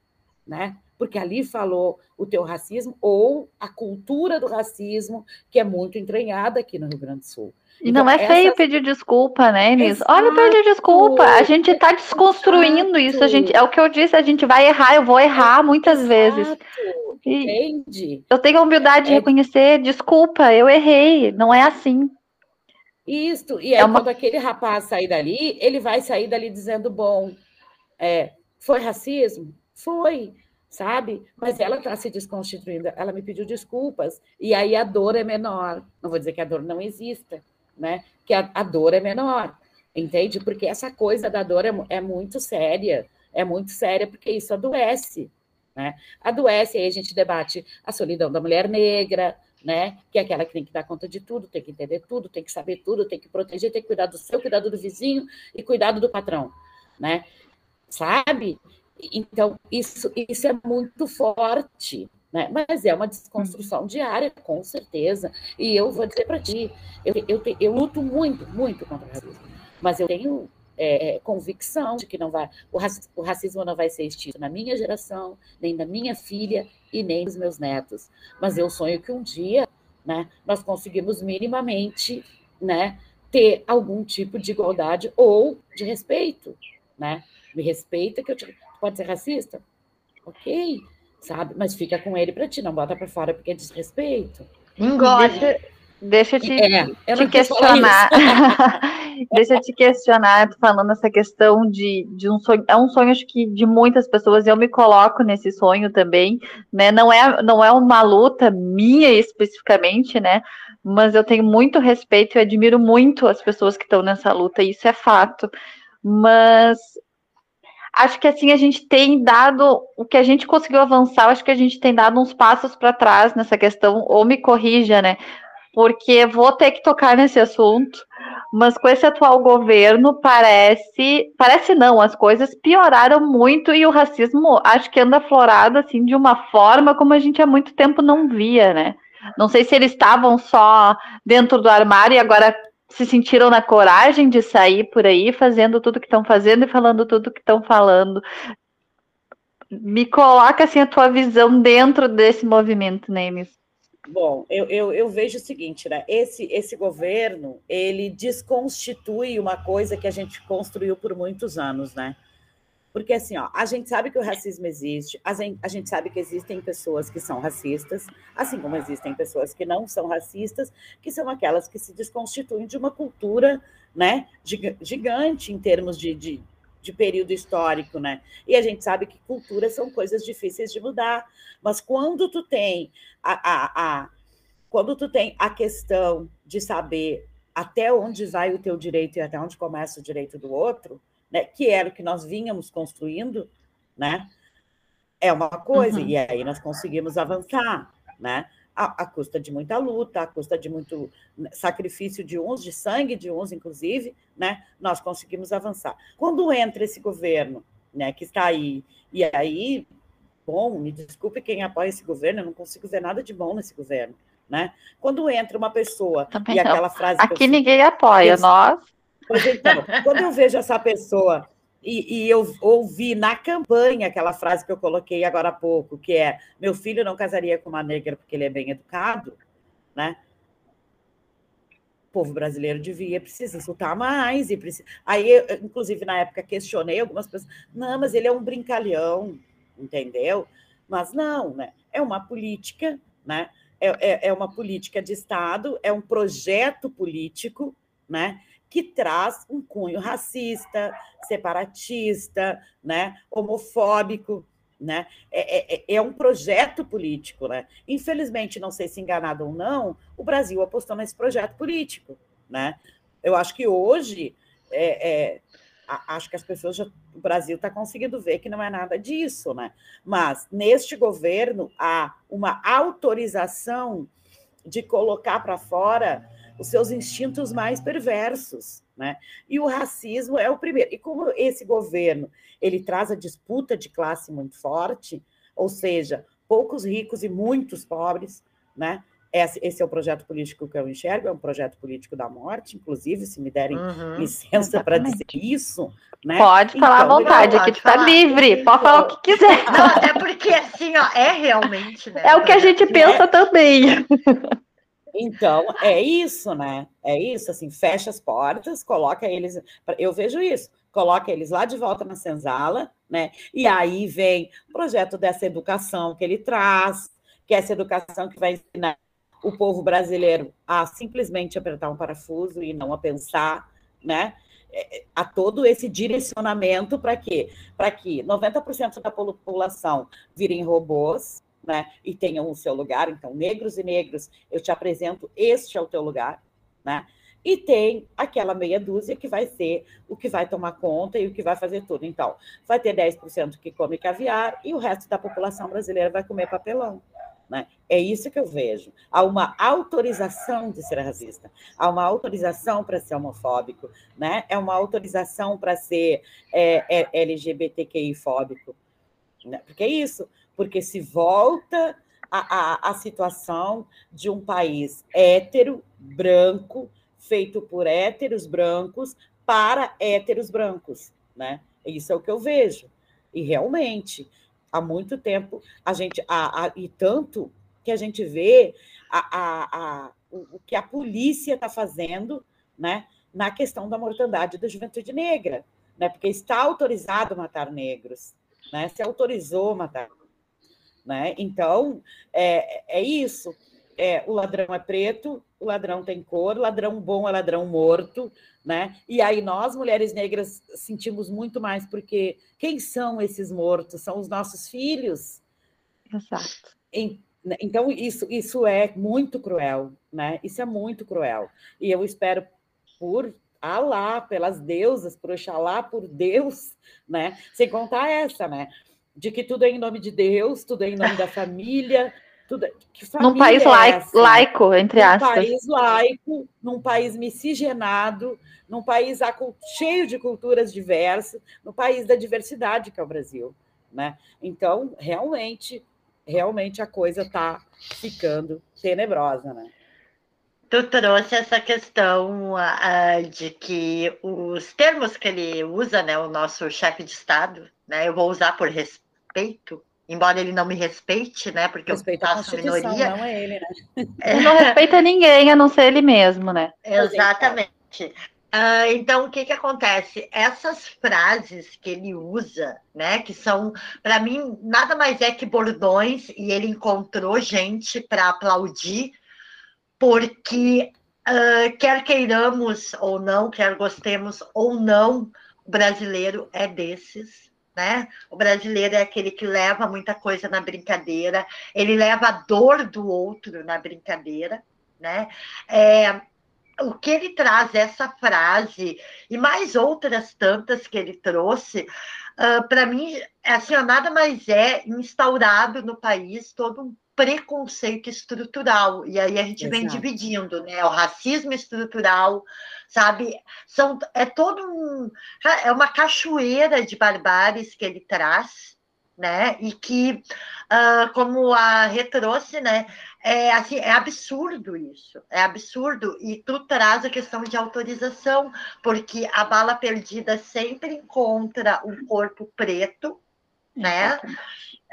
né? porque ali falou o teu racismo ou a cultura do racismo, que é muito entranhada aqui no Rio Grande do Sul. E então, não é feio pedir desculpa, né, Elis? Olha, pedir desculpa. A gente está desconstruindo Exato. isso. A gente, é o que eu disse, a gente vai errar, eu vou errar muitas Exato. vezes. E Entende? Eu tenho a humildade é... de reconhecer, desculpa, eu errei, não é assim. Isso, e é aí é uma... quando aquele rapaz sair dali, ele vai sair dali dizendo, bom, é, foi racismo? Foi sabe? Mas ela está se desconstituindo, ela me pediu desculpas, e aí a dor é menor. Não vou dizer que a dor não exista, né? Que a, a dor é menor, entende? Porque essa coisa da dor é, é muito séria, é muito séria, porque isso adoece, né? Adoece, aí a gente debate a solidão da mulher negra, né? Que é aquela que tem que dar conta de tudo, tem que entender tudo, tem que saber tudo, tem que proteger, tem que cuidar do seu, cuidado do vizinho e cuidado do patrão, né? Sabe? Então, isso, isso é muito forte, né? Mas é uma desconstrução diária, com certeza. E eu vou dizer para ti, eu, eu, eu luto muito, muito contra o racismo, mas eu tenho é, convicção de que não vai, o, o racismo não vai ser extinto na minha geração, nem na minha filha e nem nos meus netos. Mas eu sonho que um dia né, nós conseguimos minimamente né, ter algum tipo de igualdade ou de respeito. Né? Me respeita que eu te... pode ser racista? Ok, sabe? Mas fica com ele para ti, não bota para fora porque é desrespeito. Engole. Deixa eu te, é, te questionar. <laughs> Deixa eu te questionar, falando essa questão de, de um sonho. É um sonho, acho que, de muitas pessoas, eu me coloco nesse sonho também, né? Não é, não é uma luta minha especificamente, né? Mas eu tenho muito respeito e admiro muito as pessoas que estão nessa luta, isso é fato. Mas acho que assim a gente tem dado o que a gente conseguiu avançar, acho que a gente tem dado uns passos para trás nessa questão, ou me corrija, né? Porque vou ter que tocar nesse assunto, mas com esse atual governo parece, parece não, as coisas pioraram muito e o racismo acho que anda aflorado assim de uma forma como a gente há muito tempo não via, né? Não sei se eles estavam só dentro do armário e agora se sentiram na coragem de sair por aí fazendo tudo que estão fazendo e falando tudo que estão falando. Me coloca assim a tua visão dentro desse movimento, Nemes. Bom, eu, eu, eu, vejo o seguinte, né? Esse, esse governo ele desconstitui uma coisa que a gente construiu por muitos anos, né? Porque assim, ó, a gente sabe que o racismo existe, a gente, a gente sabe que existem pessoas que são racistas, assim como existem pessoas que não são racistas, que são aquelas que se desconstituem de uma cultura né, gigante em termos de, de, de período histórico, né? E a gente sabe que culturas são coisas difíceis de mudar, mas quando tu tem a, a, a quando tu tem a questão de saber até onde vai o teu direito e até onde começa o direito do outro, né? Que era o que nós vínhamos construindo, né? É uma coisa uhum. e aí nós conseguimos avançar, né? À, custa de muita luta, à custa de muito né, sacrifício de uns, de sangue de uns, inclusive, né, nós conseguimos avançar. Quando entra esse governo, né, que está aí, e aí, bom, me desculpe quem apoia esse governo, eu não consigo ver nada de bom nesse governo, né? Quando entra uma pessoa Também e não. aquela frase... Aqui eu, ninguém apoia, eu, nós... Pois então, quando eu vejo essa pessoa e, e, eu ouvi na campanha aquela frase que eu coloquei agora há pouco, que é: meu filho não casaria com uma negra porque ele é bem educado, né? O povo brasileiro devia, precisa insultar mais. e precisa... Aí, eu, inclusive, na época, questionei algumas pessoas: não, mas ele é um brincalhão, entendeu? Mas não, né? É uma política, né? É, é, é uma política de Estado, é um projeto político, né? Que traz um cunho racista, separatista, né, homofóbico, né? É, é, é, um projeto político, né? Infelizmente, não sei se enganado ou não, o Brasil apostou nesse projeto político, né? Eu acho que hoje, é, é, acho que as pessoas, já, o Brasil está conseguindo ver que não é nada disso, né? Mas neste governo há uma autorização de colocar para fora os seus instintos mais perversos, né? E o racismo é o primeiro. E como esse governo ele traz a disputa de classe muito forte, ou seja, poucos ricos e muitos pobres, né? Esse, esse, é o projeto político que eu enxergo, é um projeto político da morte, inclusive, se me derem uhum, licença para dizer isso. Né? Pode falar à então, vontade, aqui está livre, pode falar o que quiser. Não, até porque assim, ó, é realmente, né? É o que a gente pensa é. também. Então, é isso, né? É isso, assim, fecha as portas, coloca eles. Eu vejo isso, coloca eles lá de volta na senzala, né? E aí vem o projeto dessa educação que ele traz, que é essa educação que vai ensinar o povo brasileiro a simplesmente apertar um parafuso e não a pensar, né? É, é, a todo esse direcionamento para quê? Para que 90% da população virem robôs, né, e tenham o seu lugar. Então, negros e negros, eu te apresento, este é o teu lugar, né? E tem aquela meia dúzia que vai ser o que vai tomar conta e o que vai fazer tudo. Então, vai ter 10% que come caviar e o resto da população brasileira vai comer papelão, Né? É isso que eu vejo. Há uma autorização de ser racista, há uma autorização para ser homofóbico, né? é uma autorização para ser é, é, LGBTQI-fóbico. Né? Porque é isso, porque se volta a, a, situação de um país hétero, branco, feito por héteros brancos para héteros brancos. Né? Isso é o que eu vejo. E realmente, há muito tempo a gente a, a, e tanto que a gente vê a, a, o, que a polícia está fazendo né, na questão da mortandade da juventude negra, né, porque está autorizado matar negros, né, se autorizou matar. Né? Então, é, é isso. É, o ladrão é preto, o ladrão tem cor, ladrão bom é ladrão morto, né? E aí nós, mulheres negras, sentimos muito mais, porque quem são esses mortos? São os nossos filhos. Exato. Então, isso, isso é muito cruel, né? Isso é muito cruel. E eu espero, por Alá, pelas deusas, por Oxalá, por Deus, né? Sem contar essa, né? De que tudo é em nome de Deus, tudo é em nome da família, tudo, num país é laico, entre num aspas. Num país laico, num país miscigenado, num país cheio de culturas diversas, no país da diversidade que é o Brasil. Né? Então, realmente, realmente a coisa está ficando tenebrosa. Né? Tu trouxe essa questão uh, de que os termos que ele usa, né, o nosso chefe de Estado, né, eu vou usar por respeito, embora ele não me respeite, né? Porque Respeita eu faço minoria. Não é ele, né? Ele não respeita ninguém, a não ser ele mesmo, né? Exatamente. Uh, então, o que, que acontece? Essas frases que ele usa, né, que são, para mim, nada mais é que bordões, e ele encontrou gente para aplaudir, porque uh, quer queiramos ou não, quer gostemos ou não, o brasileiro é desses, né? O brasileiro é aquele que leva muita coisa na brincadeira, ele leva a dor do outro na brincadeira, né? É, o que ele traz essa frase e mais outras tantas que ele trouxe, uh, para mim, assim, nada mais é instaurado no país todo um preconceito estrutural. E aí a gente Exato. vem dividindo, né? O racismo estrutural, sabe? São, é todo um. É uma cachoeira de barbáries que ele traz, né? E que, uh, como a Rê trouxe, né? É, assim, é absurdo isso, é absurdo. E tu traz a questão de autorização, porque a bala perdida sempre encontra um corpo preto, né?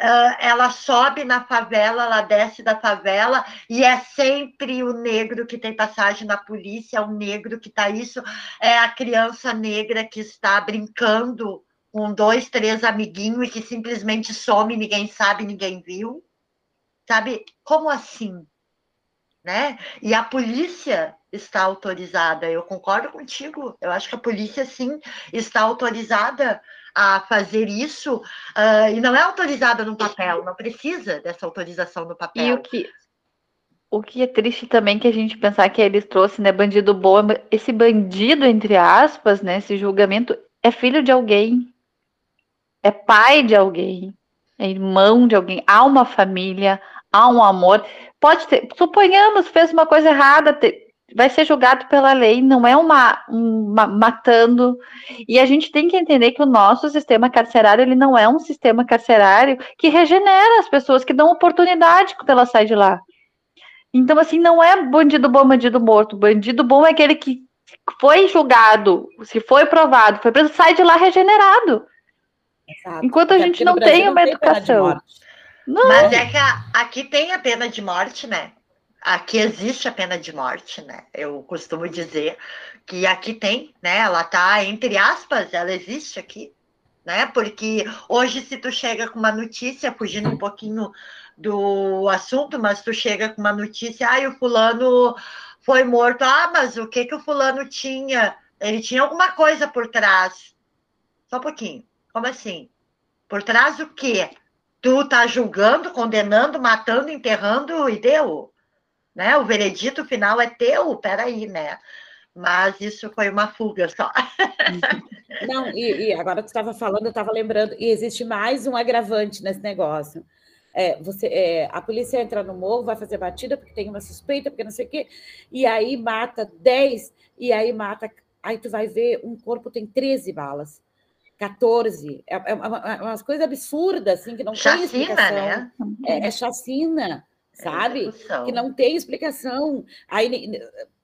Uh, ela sobe na favela, ela desce da favela, e é sempre o negro que tem passagem na polícia, é o negro que está isso, é a criança negra que está brincando com dois, três amiguinhos e que simplesmente some, ninguém sabe, ninguém viu. Sabe? Como assim? Né? E a polícia está autorizada, eu concordo contigo, eu acho que a polícia sim está autorizada a fazer isso uh, e não é autorizada no papel, não precisa dessa autorização no papel. E o que, o que é triste também que a gente pensar que eles trouxeram, né, bandido bom, esse bandido, entre aspas, né, esse julgamento, é filho de alguém, é pai de alguém, é irmão de alguém, há uma família, há um amor. Pode ter, suponhamos, fez uma coisa errada, vai ser julgado pela lei, não é uma, uma, matando. E a gente tem que entender que o nosso sistema carcerário ele não é um sistema carcerário que regenera as pessoas, que dão oportunidade quando elas saem de lá. Então, assim, não é bandido bom, bandido morto. Bandido bom é aquele que foi julgado, se foi provado, foi preso, sai de lá regenerado. Exato. Enquanto a gente não tem uma não educação. Não. Mas é que a, aqui tem a pena de morte, né? Aqui existe a pena de morte, né? Eu costumo dizer que aqui tem, né? Ela tá entre aspas, ela existe aqui, né? Porque hoje se tu chega com uma notícia, fugindo um pouquinho do assunto, mas tu chega com uma notícia, ah, o fulano foi morto. Ah, mas o que que o fulano tinha? Ele tinha alguma coisa por trás. Só um pouquinho. Como assim? Por trás do quê? Tu tá julgando, condenando, matando, enterrando e deu? Né? O veredito final é teu, peraí, né? Mas isso foi uma fuga só. <laughs> Não, e, e agora tu estava falando, eu estava lembrando, e existe mais um agravante nesse negócio. é, você, é, a polícia entra no morro, vai fazer batida porque tem uma suspeita, porque não sei o quê, e aí mata 10, e aí mata. Aí tu vai ver, um corpo tem 13 balas. 14. É, é, é umas coisas absurdas, assim, que não chacina, tem explicação. Né? É, é chacina, é sabe? que não tem explicação. Aí,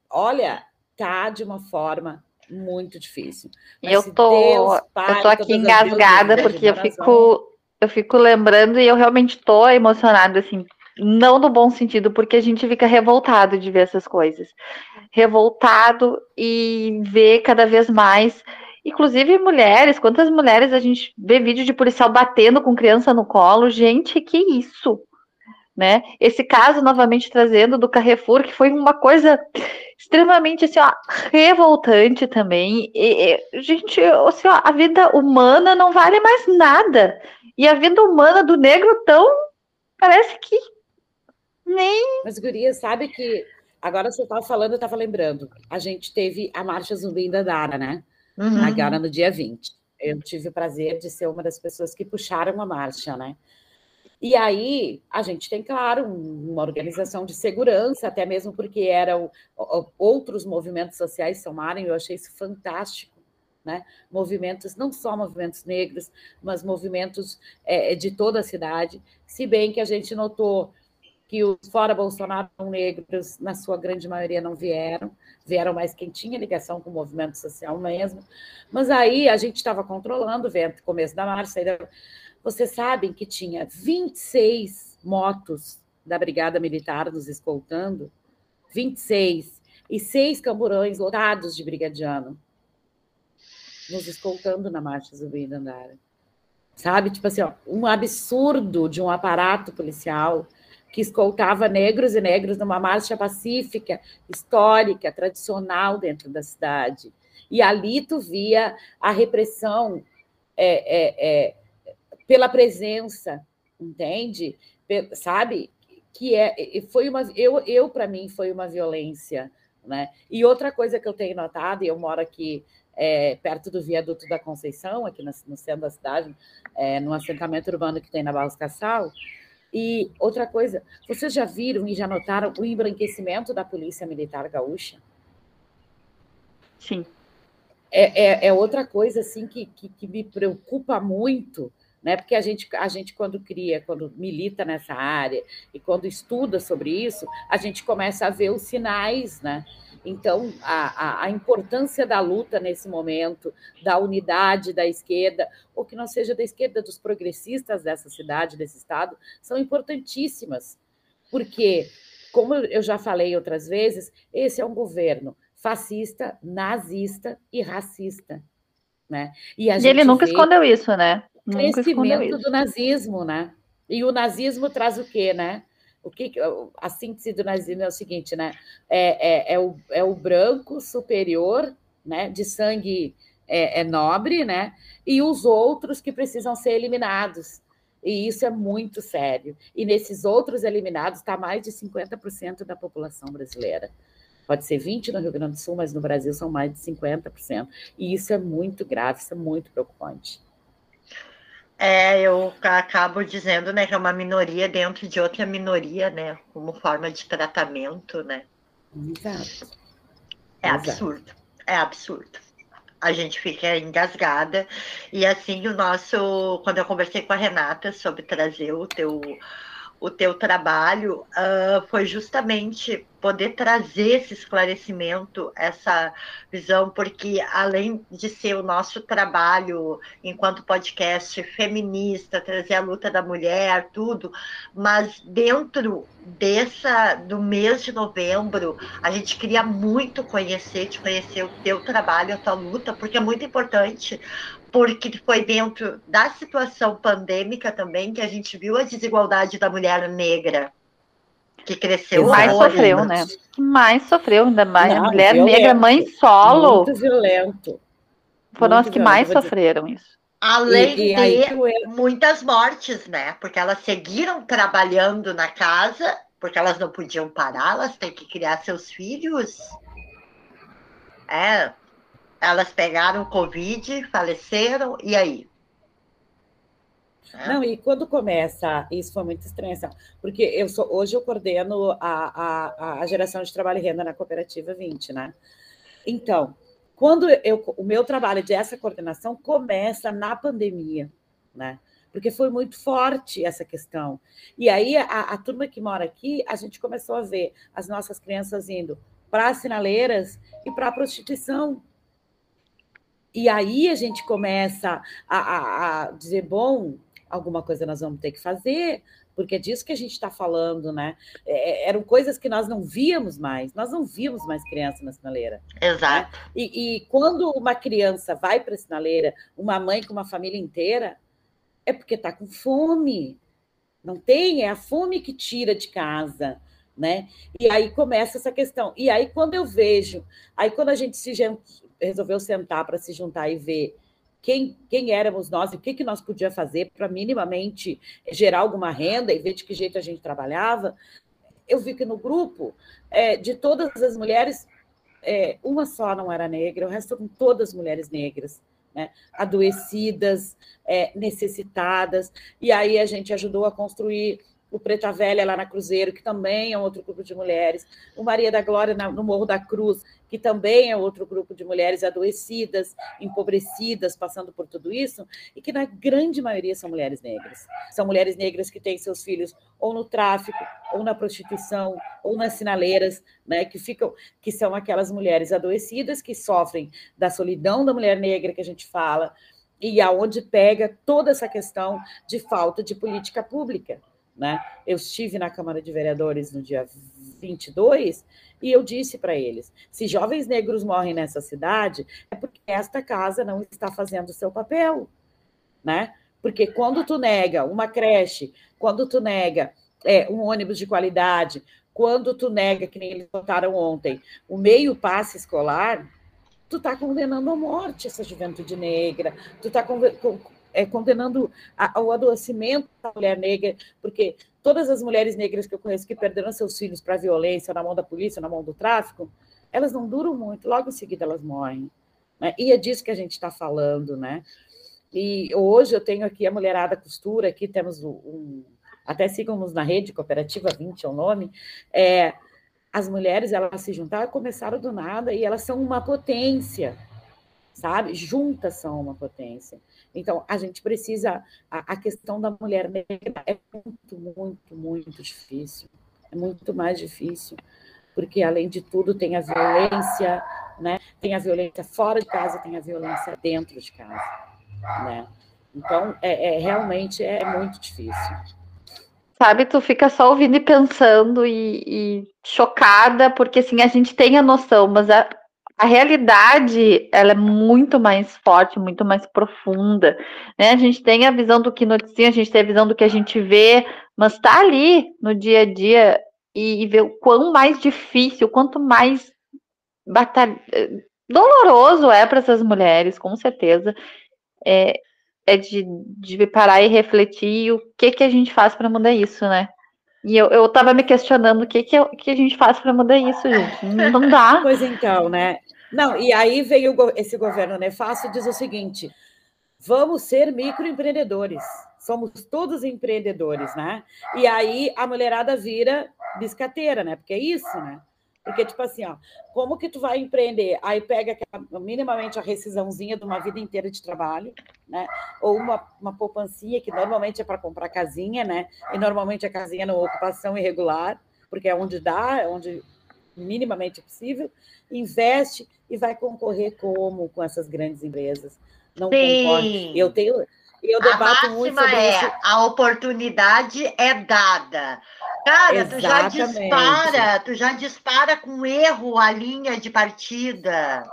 olha, tá de uma forma muito difícil. Mas eu tô, Deus, pai, eu tô aqui engasgada porque eu fico, eu fico lembrando e eu realmente tô emocionada, assim, não no bom sentido, porque a gente fica revoltado de ver essas coisas. Revoltado e ver cada vez mais Inclusive mulheres, quantas mulheres a gente vê vídeo de policial batendo com criança no colo? Gente, que isso? Né? Esse caso novamente trazendo do Carrefour, que foi uma coisa extremamente assim, ó, revoltante também. E, e, gente, assim, ó, a vida humana não vale mais nada. E a vida humana do negro tão parece que nem. Mas, Guria, sabe que agora você estava falando, eu estava lembrando. A gente teve a Marcha Zumbi da Dara, né? uhum. agora no dia 20. Eu tive o prazer de ser uma das pessoas que puxaram a marcha, né? E aí a gente tem, claro, uma organização de segurança, até mesmo porque eram outros movimentos sociais somarem, eu achei isso fantástico. Né? Movimentos, não só movimentos negros, mas movimentos é, de toda a cidade, se bem que a gente notou que os fora Bolsonaro negros, na sua grande maioria, não vieram, vieram mais quem tinha ligação com o movimento social mesmo. Mas aí a gente estava controlando vento, começo da marcha. Vocês sabem que tinha 26 motos da Brigada Militar nos escoltando, 26, e seis camburões lotados de brigadiano nos escoltando na marcha Zumbi Andara. Sabe? Tipo assim, ó, um absurdo de um aparato policial que escoltava negros e negros numa marcha pacífica, histórica, tradicional dentro da cidade. E ali tu via a repressão é, é, é, pela presença, entende? Sabe? Que é, foi uma, eu, eu para mim foi uma violência, né? E outra coisa que eu tenho notado, e eu moro aqui é, perto do viaduto da Conceição, aqui no, no centro da cidade, é, num assentamento urbano que tem na Barros Cassal, e outra coisa, vocês já viram e já notaram o embranquecimento da Polícia Militar Gaúcha? Sim. É, é, é outra coisa assim que, que, que, me preocupa muito, né? Porque a gente, a gente, quando cria, quando milita nessa área e quando estuda sobre isso, a gente começa a ver os sinais, né? Então, a, a, a, importância da luta nesse momento, da unidade da esquerda, ou que não seja da esquerda, dos progressistas dessa cidade, desse estado, são importantíssimas. Porque, como eu já falei outras vezes, esse é um governo fascista, nazista e racista. Né? E, e ele nunca escondeu isso, né? Crescimento do nazismo, né? E o nazismo traz o quê, né? o que a síntese do nazismo é o seguinte, né? É, é, é, o, é o branco superior, né? De sangue é, é, nobre, né? E os outros que precisam ser eliminados. E isso é muito sério. E nesses outros eliminados está mais de 50% da população brasileira. Pode ser 20% no Rio Grande do Sul, mas no Brasil são mais de 50%. E isso é muito grave, isso é muito preocupante. É, eu acabo dizendo, né, que é uma minoria dentro de outra minoria, né, como forma de tratamento, né. Exato. É Exato. absurdo, é absurdo. A gente fica engasgada. E assim, o nosso. Quando eu conversei com a Renata sobre trazer o teu o teu trabalho uh, foi justamente poder trazer esse esclarecimento, essa visão, porque além de ser o nosso trabalho enquanto podcast feminista, trazer a luta da mulher, tudo, mas dentro dessa do mês de novembro, a gente queria muito conhecer, te conhecer o teu trabalho, a tua luta, porque é muito importante porque foi dentro da situação pandêmica também que a gente viu a desigualdade da mulher negra que cresceu mais sofreu, né? Que mais sofreu, ainda mais Não, a mulher violento, negra, mãe solo. Muito violento. Foram muito as que mais sofreram isso. Além e, e de muitas mortes, né? Porque elas seguiram trabalhando na casa, porque elas não podiam parar, elas têm que criar seus filhos. É, elas pegaram Covid, faleceram, e aí? Não, e quando começa, isso foi muito estranho, assim, porque eu sou, hoje eu coordeno a, a, a geração de trabalho e renda na cooperativa 20, né? Então, quando eu, o meu trabalho de essa coordenação começa na pandemia, né? Porque foi muito forte essa questão. E aí, a, a turma que mora aqui, a gente começou a ver as nossas crianças indo para as sinaleiras e para a prostituição. E aí a gente começa a, a, a dizer, bom, alguma coisa nós vamos ter que fazer, porque é disso que a gente está falando, né? É, é, eram coisas que nós não víamos mais, nós não víamos mais criança na sinaleira. Né? Exato. Né? E, e, quando uma criança vai para a sinaleira, uma mãe com uma família inteira, é porque está com fome. Não tem, é a fome que tira de casa. Né? E aí começa essa questão. E aí, quando eu vejo, aí quando a gente se resolveu sentar para se juntar e ver quem, quem éramos nós e o que, que nós podíamos fazer para minimamente gerar alguma renda e ver de que jeito a gente trabalhava. Eu vi que no grupo, é, de todas as mulheres, é, uma só não era negra, o resto eram todas mulheres negras. Né, adoecidas, é, necessitadas, e aí a gente ajudou a construir o Preta Velha lá na Cruzeiro, que também é um outro grupo de mulheres, o Maria da Glória no Morro da Cruz, que também é outro grupo de mulheres adoecidas, empobrecidas, passando por tudo isso, e que na grande maioria são mulheres negras. São mulheres negras que têm seus filhos ou no tráfico, ou na prostituição, ou nas sinaleiras, né, que ficam, que são aquelas mulheres adoecidas que sofrem da solidão da mulher negra que a gente fala, e aonde pega toda essa questão de falta de política pública. Né? Eu estive na Câmara de Vereadores no dia 22 e eu disse para eles: se jovens negros morrem nessa cidade, é porque esta casa não está fazendo o seu papel. Né? Porque quando tu nega uma creche, quando tu nega é, um ônibus de qualidade, quando tu nega, que nem eles votaram ontem, o meio passe escolar, tu está condenando à morte essa juventude negra, tu está é, condenando a, adoecimento da mulher negra, porque todas as mulheres negras que eu conheço que perderam seus filhos para a violência, na mão da polícia, na mão do tráfico, elas não duram muito, logo em seguida elas morrem. Né? E é disso que a gente está falando, né? E hoje eu tenho aqui a Mulherada Costura, aqui temos um, até sigam-nos na rede, Cooperativa 20 é o nome, é, as mulheres, elas se juntaram, começaram do nada, e elas são uma potência, sabe? Juntas são uma potência. Então, a gente precisa. A, a questão da mulher negra é muito, muito, muito difícil. É muito mais difícil, porque, além de tudo, tem a violência, né? Tem a violência fora de casa, tem a violência dentro de casa, né? Então, é, é realmente é muito difícil. Sabe, tu fica só ouvindo e pensando e, e chocada, porque assim, a gente tem a noção, mas a, a realidade ela é muito mais forte, muito mais profunda. Né? A gente tem a visão do que noticia, a gente tem a visão do que a gente vê, mas tá ali no dia a dia e, e ver o quão mais difícil, quanto mais batalha, doloroso é para essas mulheres, com certeza. É, é de, de parar e refletir o que, que a gente faz para mudar isso, né? E eu, eu tava me questionando o que, que, que a gente faz para mudar isso, gente. Não dá. Pois então, né? Não, e aí veio esse governo nefasto e diz o seguinte: vamos ser microempreendedores. Somos todos empreendedores, né? E aí a mulherada vira biscateira, né? Porque é isso, né? Porque, tipo assim, ó, como que tu vai empreender? Aí pega minimamente a rescisãozinha de uma vida inteira de trabalho, né? Ou uma, uma poupancinha, que normalmente é para comprar casinha, né? E normalmente a casinha é numa ocupação irregular, porque é onde dá, é onde minimamente possível, investe e vai concorrer como com essas grandes empresas. Não Sim. concordo. Eu tenho. Eu debato muito sobre é, isso. A oportunidade é dada. Cara, Exatamente. tu já dispara, tu já dispara com erro a linha de partida.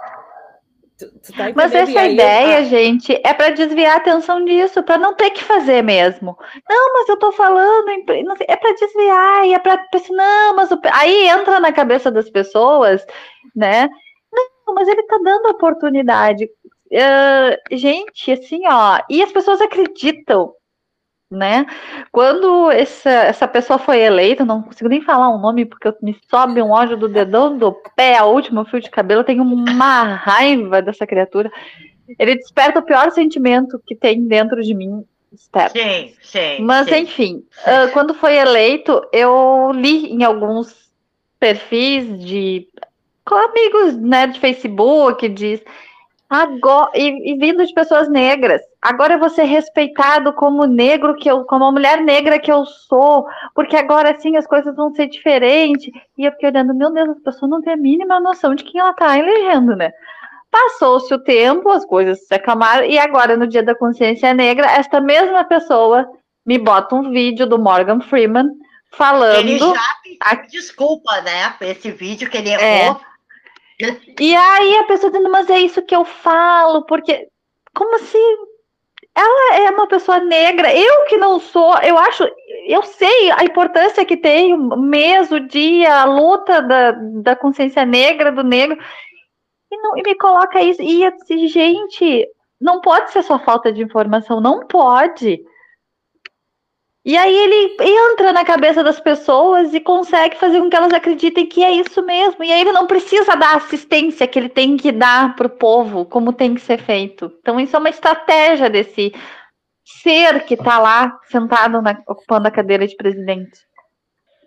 Tá Mas essa ideia, ah, gente, é para desviar a atenção disso, para não ter que fazer mesmo. Não, mas eu tô falando, é para desviar, e é para não, mas o... aí entra na cabeça das pessoas, né? Não, mas ele tá dando oportunidade. Uh, gente, assim, ó, e as pessoas acreditam né? Quando essa, essa pessoa foi eleita, não consigo nem falar um nome porque me sobe um ódio do dedão do pé ao último fio de cabelo, eu tenho uma raiva dessa criatura. Ele desperta o pior sentimento que tem dentro de mim, Step. Sim, sim. Mas, sim. enfim, uh, quando foi eleito, eu li em alguns perfis de amigos né, de Facebook, diz agora, e, e, vindo de pessoas negras. Agora eu vou ser respeitado como negro que eu, como a mulher negra que eu sou, porque agora sim as coisas vão ser diferentes. E eu fiquei olhando, meu Deus, a pessoa não tem a mínima noção de quem ela está elegendo, né? Passou-se o tempo, as coisas se acalmaram, e agora, no Dia da Consciência Negra, esta mesma pessoa me bota um vídeo do Morgan Freeman falando. Ele já pediu desculpa, né, esse vídeo que ele é. errou. É. E aí a pessoa dizendo, mas é isso que eu falo, porque. Como assim? Ela é uma pessoa negra, eu que não sou, eu acho, eu sei a importância que tem o mês, o dia, a luta da, da consciência negra, do negro, e, não, e me coloca isso. E eu disse, gente, não pode ser só falta de informação, não pode. E aí ele entra na cabeça das pessoas e consegue fazer com que elas acreditem que é isso mesmo. E aí ele não precisa dar assistência que ele tem que dar para o povo, como tem que ser feito. Então isso é uma estratégia desse ser que está lá sentado na, ocupando a cadeira de presidente.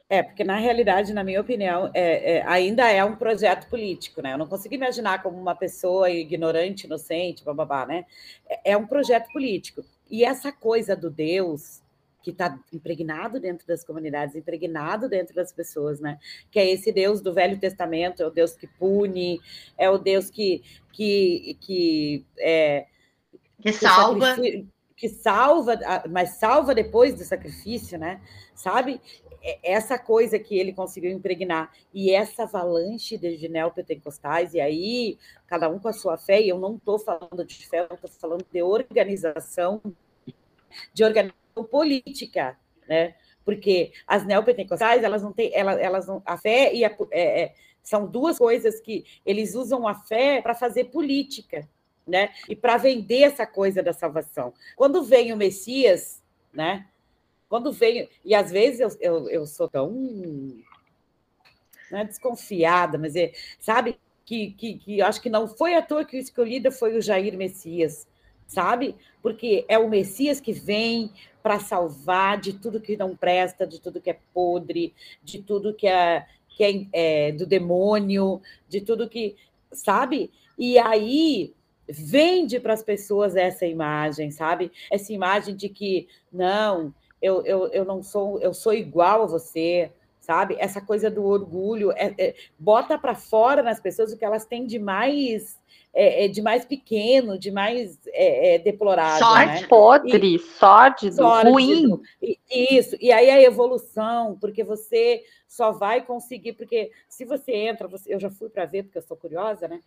É, porque na realidade, na minha opinião, é, é, ainda é um projeto político, né? Eu não consigo imaginar como uma pessoa ignorante, inocente, bababá, né? É, é um projeto político. E essa coisa do Deus que está impregnado dentro das comunidades, impregnado dentro das pessoas, né? Que é esse Deus do Velho Testamento, é o Deus que pune, é o Deus que que que é, que salva que salva, mas salva depois do sacrifício, né? Sabe? É, essa coisa que ele conseguiu impregnar e essa avalanche de neopentecostais, e aí cada um com a sua fé, e eu não estou falando de fé, eu estou falando de organização, de organização política, né? Porque as neopentecostais, elas não têm, elas, elas não, a fé e a, é, é, são duas coisas que eles usam a fé para fazer política, né? E para vender essa coisa da salvação. Quando vem o Messias, né? Quando venho, e às vezes eu, eu, eu sou tão não é desconfiada, mas é, sabe, que, que, que acho que não foi à toa que o escolhido foi o Jair Messias, sabe? Porque é o Messias que vem para salvar de tudo que não presta, de tudo que é podre, de tudo que é, que é, é do demônio, de tudo que, sabe? E aí vende para as pessoas essa imagem, sabe? Essa imagem de que não, eu, eu, eu não sou, eu sou igual a você, sabe? Essa coisa do orgulho, é, é, bota para fora nas pessoas o que elas têm de mais é, é de mais pequeno, de mais é, é deplorável. Só né? podre, e, sórdido, sórdido, ruim. E, isso, e aí a evolução, porque você só vai conseguir, porque se você entra, você, eu já fui para ver, porque eu sou curiosa, né?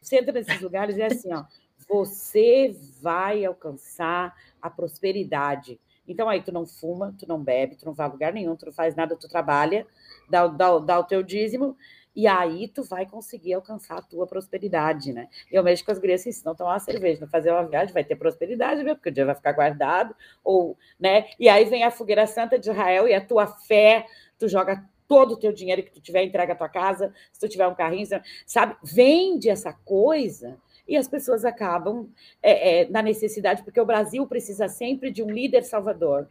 Você entra nesses lugares e é assim, ó, você vai alcançar a prosperidade então aí tu não fuma, tu não bebe, tu não vai a lugar nenhum, tu não faz nada, tu trabalha, dá, dá, dá o teu dízimo, e aí tu vai conseguir alcançar a tua prosperidade, né? Eu mexo com as gurias assim, se não tomar uma cerveja, não fazer uma viagem, vai ter prosperidade, viu? Porque o dia vai ficar guardado, ou, né? E aí vem a fogueira santa de Israel e a tua fé, tu joga todo o teu dinheiro que tu tiver, entrega a tua casa, se tu tiver um carrinho, sabe? Vende essa coisa e as pessoas acabam é, é, na necessidade, porque o Brasil precisa sempre de um líder salvador.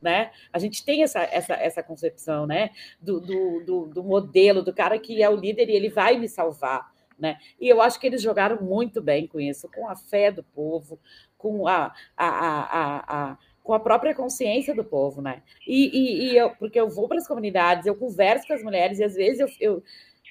Né? A gente tem essa, essa, essa concepção né? do, do, do, do modelo, do cara que é o líder e ele vai me salvar. Né? E eu acho que eles jogaram muito bem com isso, com a fé do povo, com a, a, a, a com a própria consciência do povo, né? E, e, e eu, porque eu vou para as comunidades, eu converso com as mulheres e às vezes eu, eu,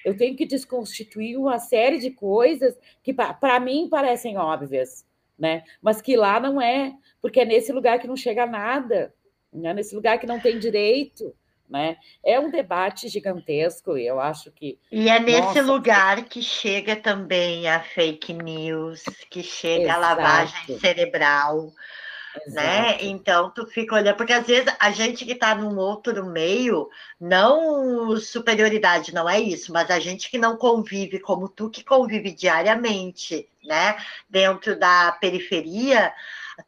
eu tenho que desconstituir uma série de coisas que para mim parecem óbvias, né? Mas que lá não é, porque é nesse lugar que não chega nada, né? Nesse lugar que não tem direito, né? É um debate gigantesco e eu acho que e é nesse nossa, lugar que chega também a fake news, que chega Exato. a lavagem cerebral né? Então tu fica olhando, porque às vezes a gente que está num outro meio, não superioridade, não é isso, mas a gente que não convive como tu que convive diariamente, né? Dentro da periferia,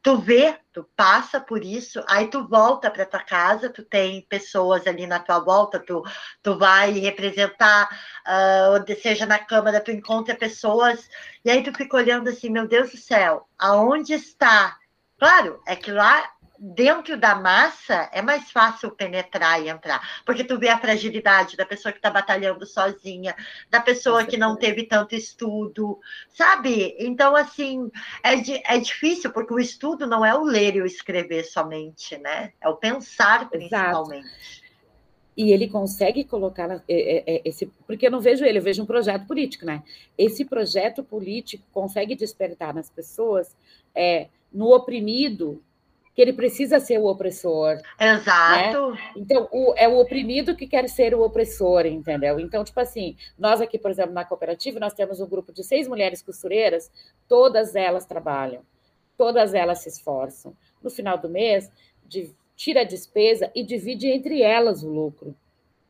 tu vê, tu passa por isso, aí tu volta para tua casa, tu tem pessoas ali na tua volta, tu, tu vai representar, uh, seja na Câmara, tu encontra pessoas, e aí tu fica olhando assim, meu Deus do céu, aonde está Claro, é que lá dentro da massa é mais fácil penetrar e entrar, porque tu vê a fragilidade da pessoa que está batalhando sozinha, da pessoa que não teve tanto estudo, sabe? Então, assim, é, é difícil, porque o estudo não é o ler e o escrever somente, né? É o pensar principalmente. Exato. E ele consegue colocar é, é, é, esse. Porque eu não vejo ele, eu vejo um projeto político, né? Esse projeto político consegue despertar nas pessoas é, no oprimido que ele precisa ser o opressor. Né? Exato. Né? Então, o, é o oprimido que quer ser o opressor, entendeu? Então, tipo assim, nós aqui, por exemplo, na cooperativa, nós temos um grupo de seis mulheres costureiras, todas elas trabalham, todas elas se esforçam. No final do mês, de, tira a despesa e divide entre elas o lucro.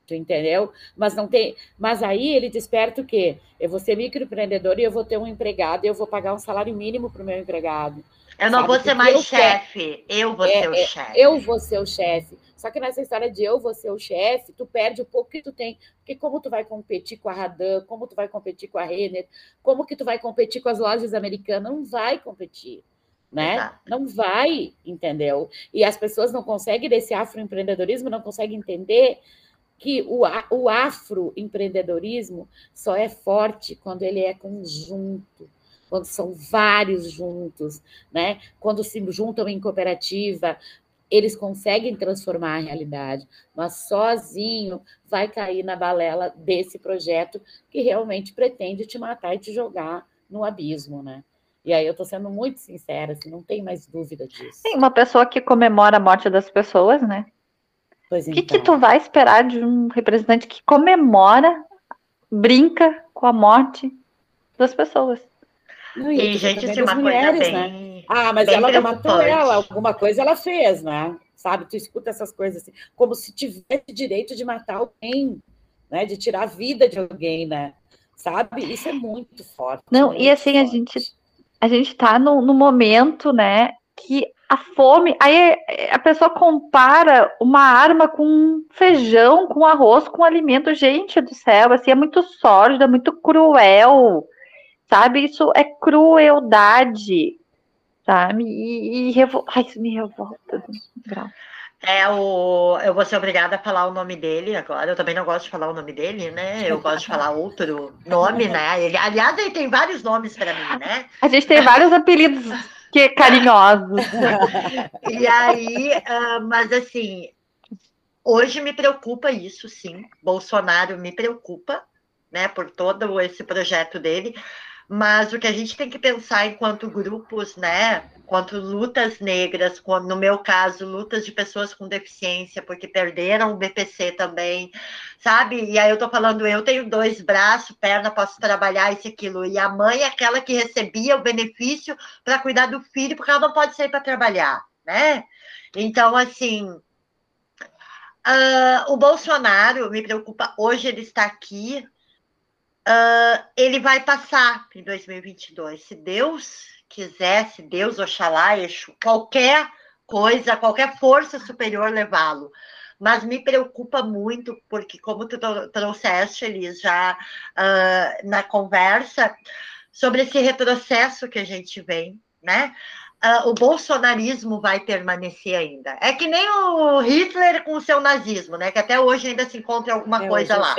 Tu entendeu? Mas não tem. Mas aí ele desperta o quê? Eu vou ser microempreendedor e eu vou ter um empregado e eu vou pagar um salário mínimo para o meu empregado. Eu não sabe? vou ser mais chefe, eu vou é, ser o é, chefe. Eu vou ser o chefe. Só que nessa história de eu vou ser o chefe, tu perde o pouco que tu tem. Porque como tu vai competir com a Radan, como tu vai competir com a Renner, como que tu vai competir com as lojas americanas? Não vai competir. Né? Exato. Não vai, entendeu? E as pessoas não conseguem, desse afroempreendedorismo, não conseguem entender que o, o afroempreendedorismo só é forte quando ele é conjunto quando são vários juntos, né? Quando se juntam em cooperativa, eles conseguem transformar a realidade, mas sozinho vai cair na balela desse projeto que realmente pretende te matar e te jogar no abismo, né? E aí eu estou sendo muito sincera, assim, não tem mais dúvida disso. Tem uma pessoa que comemora a morte das pessoas, né? Pois o que, então. que tu vai esperar de um representante que comemora, brinca com a morte das pessoas? Não, e, e gente, assim, uma mulheres, coisa bem. Né? Ah, mas ela não matou ela, alguma coisa ela fez, né? Sabe? Tu escuta essas coisas assim, como se tivesse direito de matar alguém, né? De tirar a vida de alguém, né? Sabe? Isso é muito forte. Não, muito e assim, forte. a gente a gente tá no, no momento, né, que a fome, aí a pessoa compara uma arma com feijão, com arroz, com alimento. Gente do céu, assim, é muito sólido, é muito cruel sabe? Isso é crueldade, sabe? E, e revol... Ai, isso me revolta. É o. Eu vou ser obrigada a falar o nome dele agora. Eu também não gosto de falar o nome dele, né? Eu gosto de falar outro nome, né? Ele, aliás, ele tem vários nomes para mim, né? A gente tem vários apelidos que carinhosos. <laughs> e aí, uh, mas assim, hoje me preocupa isso, sim. Bolsonaro me preocupa, né? Por todo esse projeto dele mas o que a gente tem que pensar enquanto grupos, né, enquanto lutas negras, no meu caso, lutas de pessoas com deficiência, porque perderam o BPC também, sabe? E aí eu tô falando, eu tenho dois braços, perna, posso trabalhar isso e aquilo, e a mãe é aquela que recebia o benefício para cuidar do filho, porque ela não pode sair para trabalhar, né? Então, assim, uh, o Bolsonaro me preocupa, hoje ele está aqui, uh, ele vai passar em 2022. Se Deus quiser, se Deus, Oxalá, Exu, qualquer coisa, qualquer força superior levá-lo. Mas me preocupa muito, porque como tu trouxeste, Elis, já uh, na conversa, sobre esse retrocesso que a gente vem, né? Uh, o bolsonarismo vai permanecer ainda. É que nem o Hitler com o seu nazismo, né? Que até hoje ainda se encontra alguma é, coisa lá.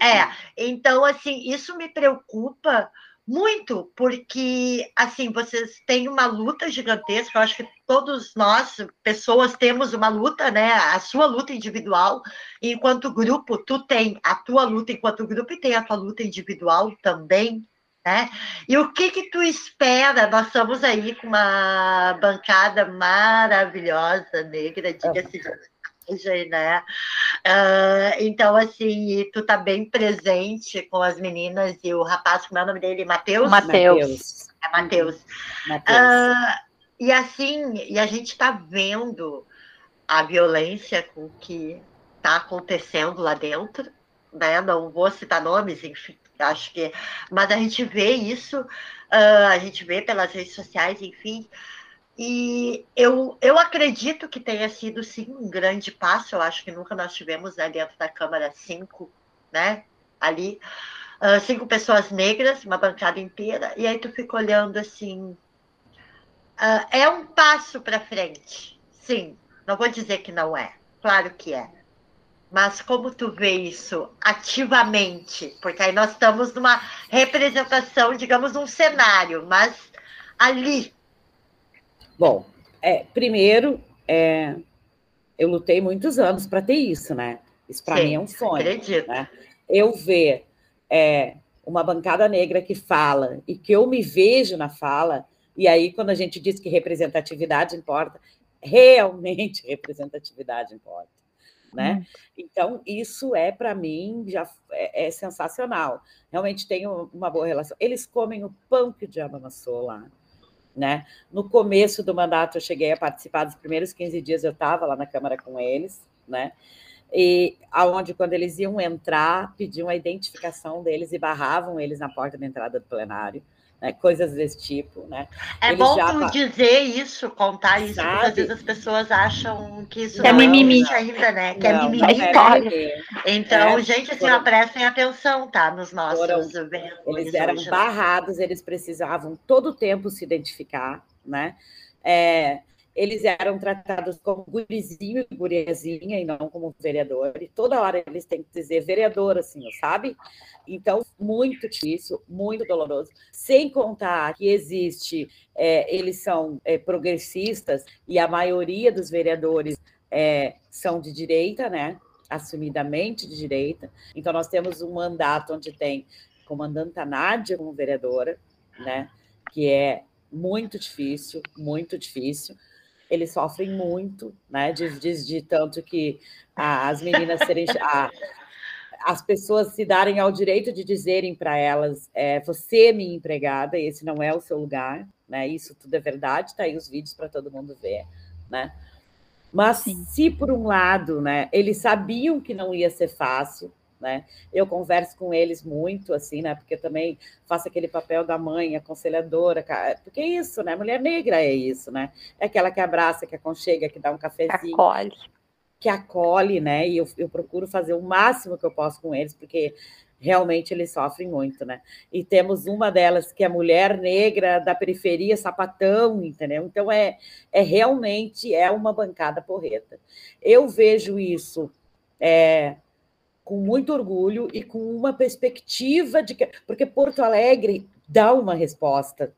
É, então, assim, isso me preocupa muito, porque, assim, vocês têm uma luta gigantesca, eu acho que todos nós, pessoas, temos uma luta, né, a sua luta individual, enquanto grupo, tu tem a tua luta enquanto grupo e tem a tua luta individual também, né? E o que que tu espera? Nós estamos aí com uma bancada maravilhosa, negra, diga-se né? Uh, então, assim, tu tá bem presente com as meninas e o rapaz, como é o nome dele? Matheus? Matheus. É Matheus. Uh, e assim, e a gente tá vendo a violência com que tá acontecendo lá dentro, né? Não vou citar nomes, enfim, acho que. Mas a gente vê isso, uh, a gente vê pelas redes sociais, enfim. E eu, eu acredito que tenha sido, sim, um grande passo. Eu acho que nunca nós tivemos né, dentro da Câmara cinco, né? Ali, uh, cinco pessoas negras, uma bancada inteira. E aí tu fica olhando assim. Uh, é um passo para frente, sim. Não vou dizer que não é, claro que é. Mas como tu vê isso ativamente? Porque aí nós estamos numa representação, digamos, num cenário, mas ali. Bom, é, primeiro, é, eu lutei muitos anos para ter isso, né? Isso para mim é um sonho. Acredito. Né? Eu ver é, uma bancada negra que fala e que eu me vejo na fala, e aí quando a gente diz que representatividade importa, realmente <laughs> representatividade importa né? Hum. Então, isso é, para mim, já é, é, sensacional. Realmente tenho uma boa relação. Eles comem o pão que o diabo amassou lá, né? No começo do mandato, eu cheguei a participar dos primeiros 15 dias, eu estava lá na Câmara com eles, né? E aonde, quando eles iam entrar, pediam a identificação deles e barravam eles na porta da entrada do plenário né? coisas desse tipo, né? É Eles bom já... tu dizer isso, contar isso, Sabe? porque às vezes as pessoas acham que isso que é mimimi ainda, né? Que é não, é mimimi. É história. Então, é, gente, assim, foram... prestem atenção, tá? Nos nossos foram, Eles eram hoje, barrados, eles precisavam todo o tempo se identificar, né? É, eles eram tratados como gurizinho e guriazinha e não como vereador. E toda hora eles têm que dizer vereador, assim, sabe? Então, muito difícil, muito doloroso. Sem contar que existe, é, eles são é, progressistas e a maioria dos vereadores é, são de direita, né? Assumidamente de direita. Então, nós temos um mandato onde tem comandante Nádia como vereadora, né? Que é muito difícil, muito difícil eles sofrem muito, né? De, de, de tanto que as meninas serem. A, as pessoas se darem ao direito de dizerem para elas: é, você é minha empregada, esse não é o seu lugar, né? Isso tudo é verdade, tá aí os vídeos para todo mundo ver, né? Mas Sim. se por um lado, né, eles sabiam que não ia ser fácil, né? Eu converso com eles muito, assim, né? Porque também faço aquele papel da mãe, aconselhadora, porque é isso, né? Mulher negra é isso, né? É aquela que abraça, que aconchega, que dá um cafezinho. Acolhe. Que acolhe, né? E eu, eu procuro fazer o máximo que eu posso com eles, porque realmente eles sofrem muito, né? E temos uma delas que é mulher negra da periferia, sapatão, entendeu? Então é, é realmente é uma bancada porreta. Eu vejo isso é, com muito orgulho e com uma perspectiva de que. Porque Porto Alegre dá uma resposta,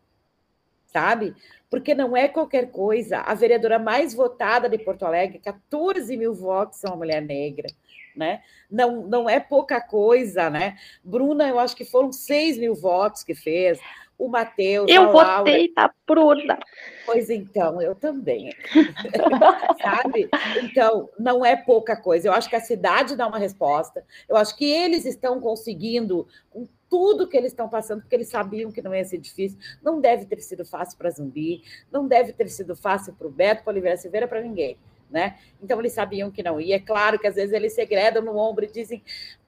sabe? Porque não é qualquer coisa. A vereadora mais votada de Porto Alegre, 14 mil votos são a mulher negra. Né? Não, não é pouca coisa, né? Bruna, eu acho que foram 6 mil votos que fez o Matheus. Eu votei na Bruna. Pois então, eu também. <laughs> Sabe? Então, não é pouca coisa. Eu acho que a cidade dá uma resposta. Eu acho que eles estão conseguindo, com tudo que eles estão passando, porque eles sabiam que não ia ser difícil. Não deve ter sido fácil para Zumbi, não deve ter sido fácil para o Beto, para Oliveira Silveira, para ninguém. Né? Então eles sabiam que não ia. É claro que às vezes eles segredam no ombro e dizem: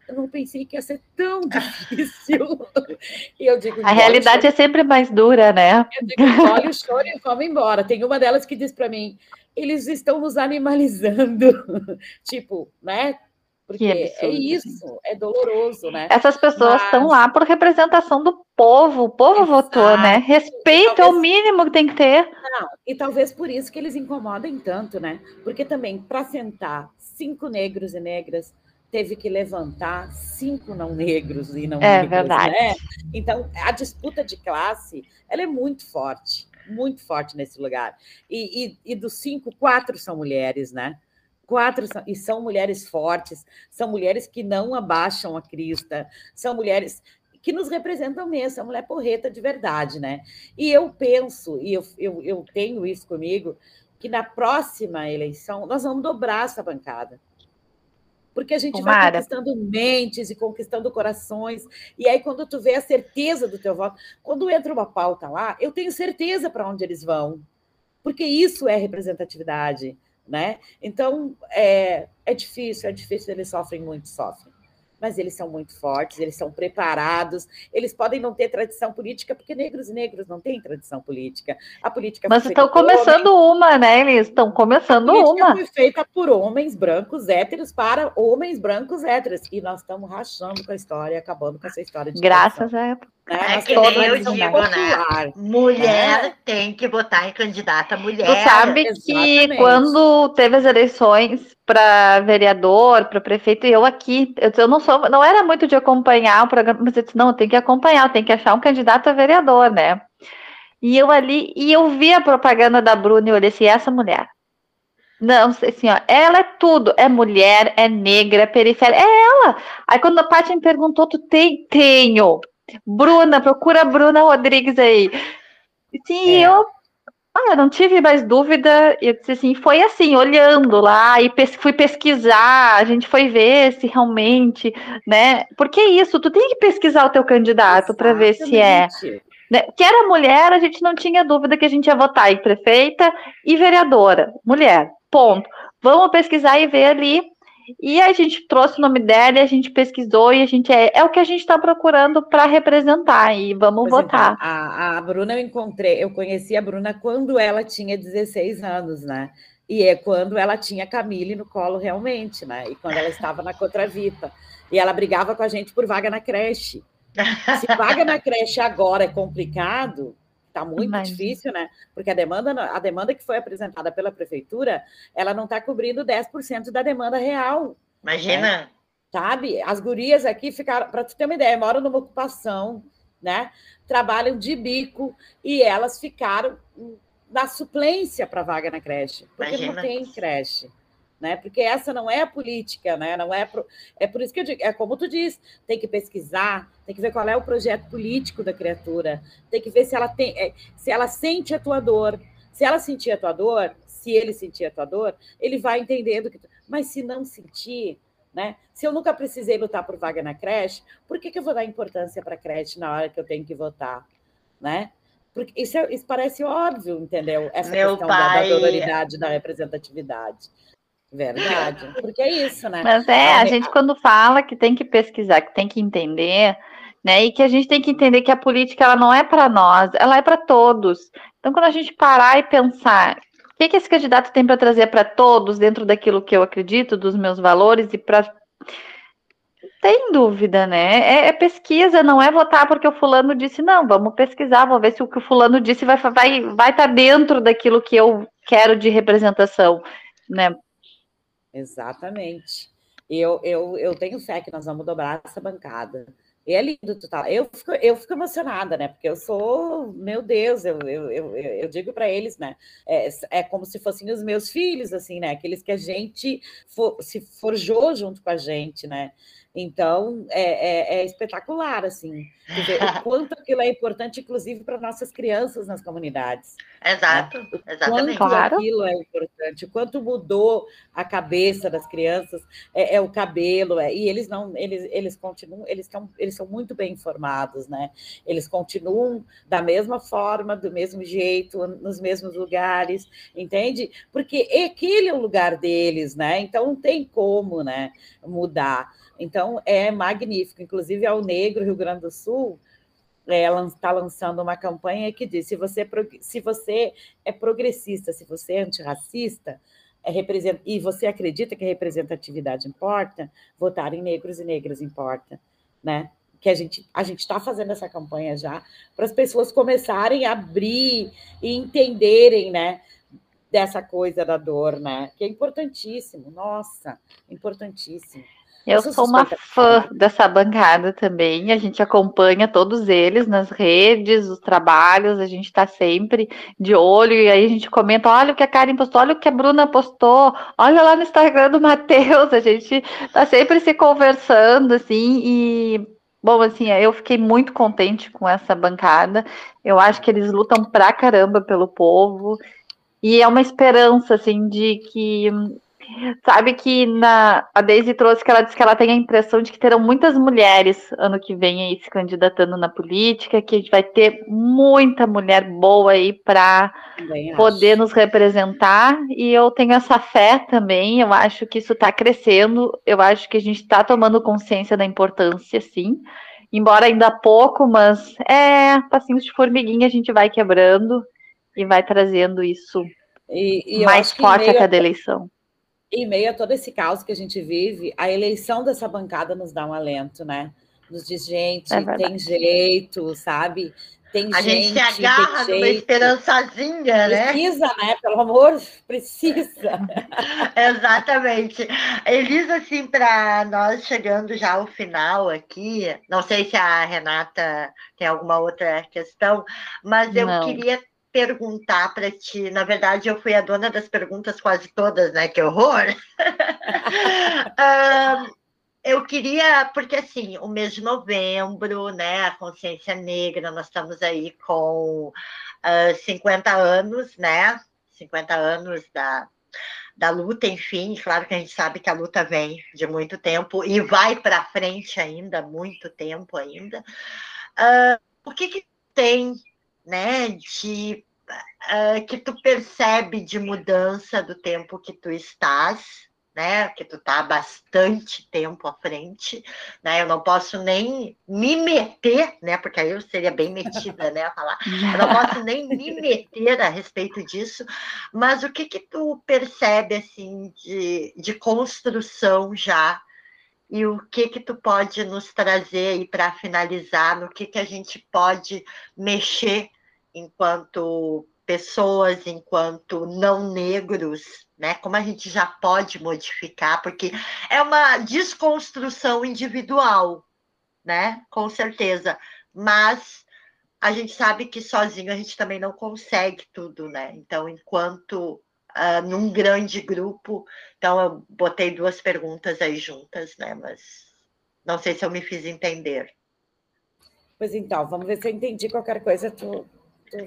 eu não pensei que ia ser tão <laughs> difícil. e eu digo, a realidade é sempre mais dura, né? Eu digo, olha o choro e vamos embora. Tem uma delas que diz para mim, eles estão nos animalizando. <laughs> tipo, né? Porque é isso, é doloroso, né? Essas pessoas estão Mas... lá por representação do povo, o povo Exato. votou, né? Respeito talvez... é o mínimo que tem que ter. Não, e talvez por isso que eles incomodem tanto, né? Porque também, para sentar cinco negros e negras teve que levantar cinco não negros e não é, negros, verdade. né? Então, a disputa de classe, ela é muito forte, muito forte nesse lugar. E, e, e dos cinco, quatro são mulheres, né? Quatro são, e são mulheres fortes, são mulheres que não abaixam a crista, são mulheres que nos representam mesmo, são mulher porreta de verdade, né? E eu penso, e eu, eu, eu tenho isso comigo, que na próxima eleição nós vamos dobrar essa bancada porque a gente Tomara. vai conquistando mentes e conquistando corações. E aí, quando tu vê a certeza do teu voto, quando entra uma pauta lá, eu tenho certeza para onde eles vão, porque isso é representatividade, né? Então, é, é difícil, é difícil, eles sofrem muito, sofrem. Mas eles são muito fortes, eles são preparados, eles podem não ter tradição política, porque negros e negros não têm tradição política. A política Mas estão começando homens. uma, né? Eles estão começando a uma. foi feita por homens brancos héteros para homens brancos héteros. E nós estamos rachando com a história, acabando com essa história de Graças a né? É que nem eu digo, né? Mulher é. tem que votar em candidata mulher. Tu sabe Exatamente. que quando teve as eleições para vereador, para prefeito, e eu aqui, eu, eu, não sou, não era muito de acompanhar o programa, mas eu disse, não, tem que acompanhar, tem que achar um candidato a vereador, né? E eu ali, e eu vi a propaganda da Bruna e eu olhei assim, essa mulher. Não, assim, ó, ela é tudo, é mulher, é negra, é periférica, é ela. Aí quando a Paty me perguntou, tu tem? Tenho. Bruna, procura a Bruna Rodrigues aí. Sim, é. eu ah, eu não tive mais dúvida. Eu disse assim, foi assim, olhando lá e pes fui pesquisar, a gente foi ver se realmente, né? Porque é isso, tu tem que pesquisar o teu candidato para ver se é. Né? Que era mulher, a gente não tinha dúvida que a gente ia votar em prefeita e vereadora, mulher, ponto. Vamos pesquisar e ver ali e a gente trouxe o nome dela, e a gente pesquisou e a gente é, é o que a gente está procurando para representar e vamos pois votar. Então, a, a Bruna eu encontrei, eu conheci a Bruna quando ela tinha 16 anos, né? E é quando ela tinha Camille no colo realmente, né? E quando ela estava na Contravita. E ela brigava com a gente por vaga na creche. Se vaga na creche agora é complicado, Está muito Imagina. difícil, né? Porque a demanda, a demanda que foi apresentada pela prefeitura, ela não está cobrindo 10% da demanda real. Imagina. Né? Sabe? As gurias aqui ficaram, para tu ter uma ideia, moram numa ocupação, né? Trabalham de bico e elas ficaram na suplência para vaga na creche, porque Imagina. não tem creche né? Porque essa não é a política, né? Não é pro... é por isso que eu digo, é como tu diz, tem que pesquisar, tem que ver qual é o projeto político da criatura, tem que ver se ela tem, é, se ela sente a tua dor. Se ela sentir a tua dor, se ele sentir a tua dor, ele vai entendendo que, mas se não sentir, né? Se eu nunca precisei lutar por vaga na creche, por que, que eu vou dar importância para a creche na hora que eu tenho que votar, né? Porque isso, é, isso parece óbvio, entendeu? Essa Meu questão pai... da, da da representatividade. Verdade, <laughs> porque é isso, né? Mas é, a gente quando fala que tem que pesquisar, que tem que entender, né? E que a gente tem que entender que a política ela não é para nós, ela é para todos. Então, quando a gente parar e pensar, o que, que esse candidato tem para trazer para todos dentro daquilo que eu acredito, dos meus valores e para tem dúvida, né? É, é, pesquisa, não é votar porque o fulano disse, não, vamos pesquisar, vou ver se o que o fulano disse vai estar vai, vai tá dentro daquilo que eu quero de representação, né? Exatamente. Eu, eu, eu tenho fé que nós vamos dobrar essa bancada. E é lindo tu tá. Eu fico, eu fico emocionada, né? Porque eu sou, meu Deus, eu, eu, eu, eu digo para eles, né? É, é como se fossem os meus filhos, assim, né? Aqueles que a gente for, se forjou junto com a gente, né? Então, é, é, é espetacular, assim, dizer, o quanto aquilo é importante, inclusive, para nossas crianças nas comunidades. Né? Exato, né? exatamente. Quanto claro. aquilo é importante, o quanto mudou a cabeça das crianças, é, é o cabelo, é, e eles não, eles, eles continuam, eles, estão, eles são muito bem informados, né? Eles continuam da mesma forma, do mesmo jeito, nos mesmos lugares, entende? Porque aquele é o lugar deles, né? Então não tem como, né, mudar. Então, é magnífico. Inclusive, ao Negro, Rio Grande do Sul, ela está lançando uma campanha que diz: se você, se você é progressista, se você é antirracista, é represent... e você acredita que a representatividade importa, votar em negros e negras importa, né? Que a gente a gente está fazendo essa campanha já para as pessoas começarem a abrir e entenderem, né? Dessa coisa da dor, né? Que é importantíssimo, nossa, importantíssimo. Eu sou uma fã dessa bancada também. A gente acompanha todos eles nas redes, os trabalhos, a gente está sempre de olho e aí a gente comenta: olha o que a Karen postou, olha o que a Bruna postou, olha lá no Instagram do Matheus. A gente está sempre se conversando, assim, e Bom, assim, eu fiquei muito contente com essa bancada. Eu acho que eles lutam pra caramba pelo povo. E é uma esperança, assim, de que Sabe que na, a Daisy trouxe que ela disse que ela tem a impressão de que terão muitas mulheres ano que vem aí se candidatando na política, que a gente vai ter muita mulher boa aí para poder nos representar. E eu tenho essa fé também. Eu acho que isso está crescendo. Eu acho que a gente está tomando consciência da importância, sim. Embora ainda pouco, mas é passinhos de formiguinha a gente vai quebrando e vai trazendo isso e, e mais forte a cada eleição em meio a todo esse caos que a gente vive, a eleição dessa bancada nos dá um alento, né? Nos diz, gente, é tem jeito, sabe? Tem a gente, gente se agarra numa esperançazinha, né? Precisa, né? Pelo amor, <laughs> precisa. <laughs> Exatamente. Elisa, assim, para nós chegando já ao final aqui, não sei se a Renata tem alguma outra questão, mas eu não. queria perguntar para ti. Na verdade, eu fui a dona das perguntas quase todas, né? Que horror! <laughs> um, eu queria, porque assim, o mês de novembro, né? A consciência negra, nós estamos aí com uh, 50 anos, né? 50 anos da, da luta, enfim, claro que a gente sabe que a luta vem de muito tempo e vai para frente ainda, muito tempo ainda. Uh, o que, que tem né, de uh, que tu percebe de mudança do tempo que tu estás, né? Que tu tá bastante tempo à frente, né? Eu não posso nem me meter, né? Porque aí eu seria bem metida, né? A falar. Eu não posso nem me meter a respeito disso. Mas o que que tu percebe assim de, de construção já e o que que tu pode nos trazer aí para finalizar, no que que a gente pode mexer enquanto pessoas, enquanto não negros, né? Como a gente já pode modificar, porque é uma desconstrução individual, né? Com certeza. Mas a gente sabe que sozinho a gente também não consegue tudo, né? Então, enquanto uh, num grande grupo, então eu botei duas perguntas aí juntas, né? Mas não sei se eu me fiz entender. Pois então, vamos ver se eu entendi qualquer coisa. Tu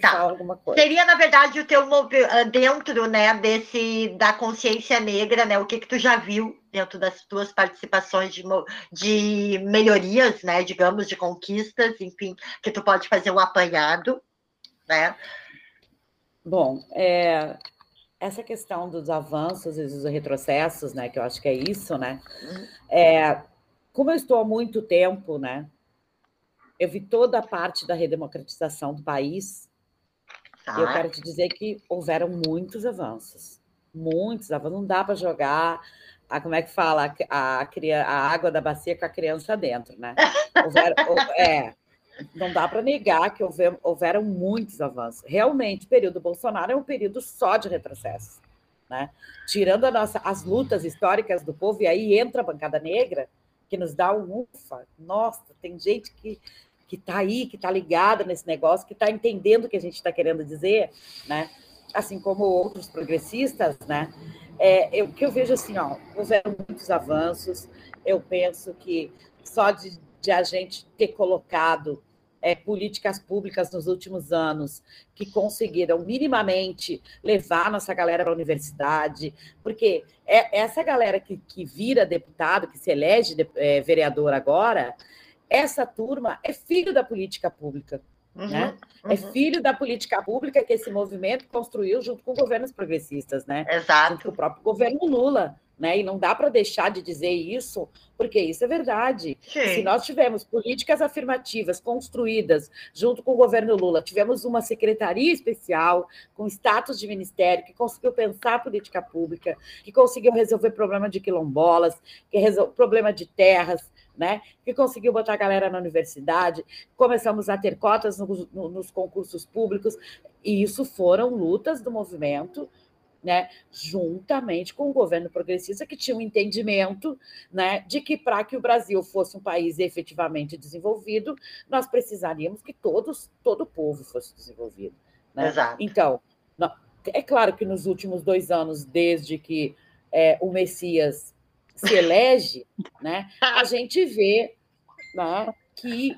tá. alguma coisa. Seria, na verdade, o teu ah, dentro né, desse da consciência negra, né? O que, que tu já viu dentro das tuas participações de, de melhorias, né? Digamos, de conquistas, enfim, que tu pode fazer um apanhado, né? Bom, é, essa questão dos avanços e dos retrocessos, né? Que eu acho que é isso, né? Uhum. É, como eu estou há muito tempo, né? Eu vi toda a parte da redemocratização do país Tá. Eu quero te dizer que houveram muitos avanços. Muitos avanços. Não dá para jogar a, como é que fala, a, a, a, água da bacia com a criança dentro, né? <laughs> Houveram, é, não dá para negar que houver, houveram muitos avanços. Realmente, o período Bolsonaro é um período só de retrocesso. Né? Tirando a nossa, as lutas históricas do povo, e aí entra a bancada negra, que nos dá um ufa. Nossa, tem gente que que está aí, que está ligada nesse negócio, que está entendendo o que a gente está querendo dizer, né? Assim como outros progressistas, né? É, eu, que eu vejo assim, ó, houveram muitos avanços. Eu penso que só de, de a gente ter colocado é, políticas públicas nos últimos anos que conseguiram minimamente levar nossa galera para a universidade, porque é essa galera que, que vira deputado, que se elege de, é, vereador agora, essa turma é filho da política pública. Uhum, né? É uhum. É filho da política pública que esse movimento construiu junto com governos progressistas, né? Exato. Junto com o próprio governo Lula. Né? E não dá para deixar de dizer isso, porque isso é verdade. Sim. Se nós tivermos políticas afirmativas construídas junto com o governo Lula, tivemos uma secretaria especial com status de ministério que conseguiu pensar a política pública, que conseguiu resolver problema de quilombolas, que resolveu problema de terras, né? Que conseguiu botar a galera na universidade, começamos a ter cotas no, no, nos concursos públicos, e isso foram lutas do movimento, né? Juntamente com o governo progressista, que tinha um entendimento, né? De que para que o Brasil fosse um país efetivamente desenvolvido, nós precisaríamos que todos, todo o povo fosse desenvolvido. Né? Exato. Então, é claro que nos últimos dois anos, desde que é, o Messias se elege, né, a <laughs> gente vê né, que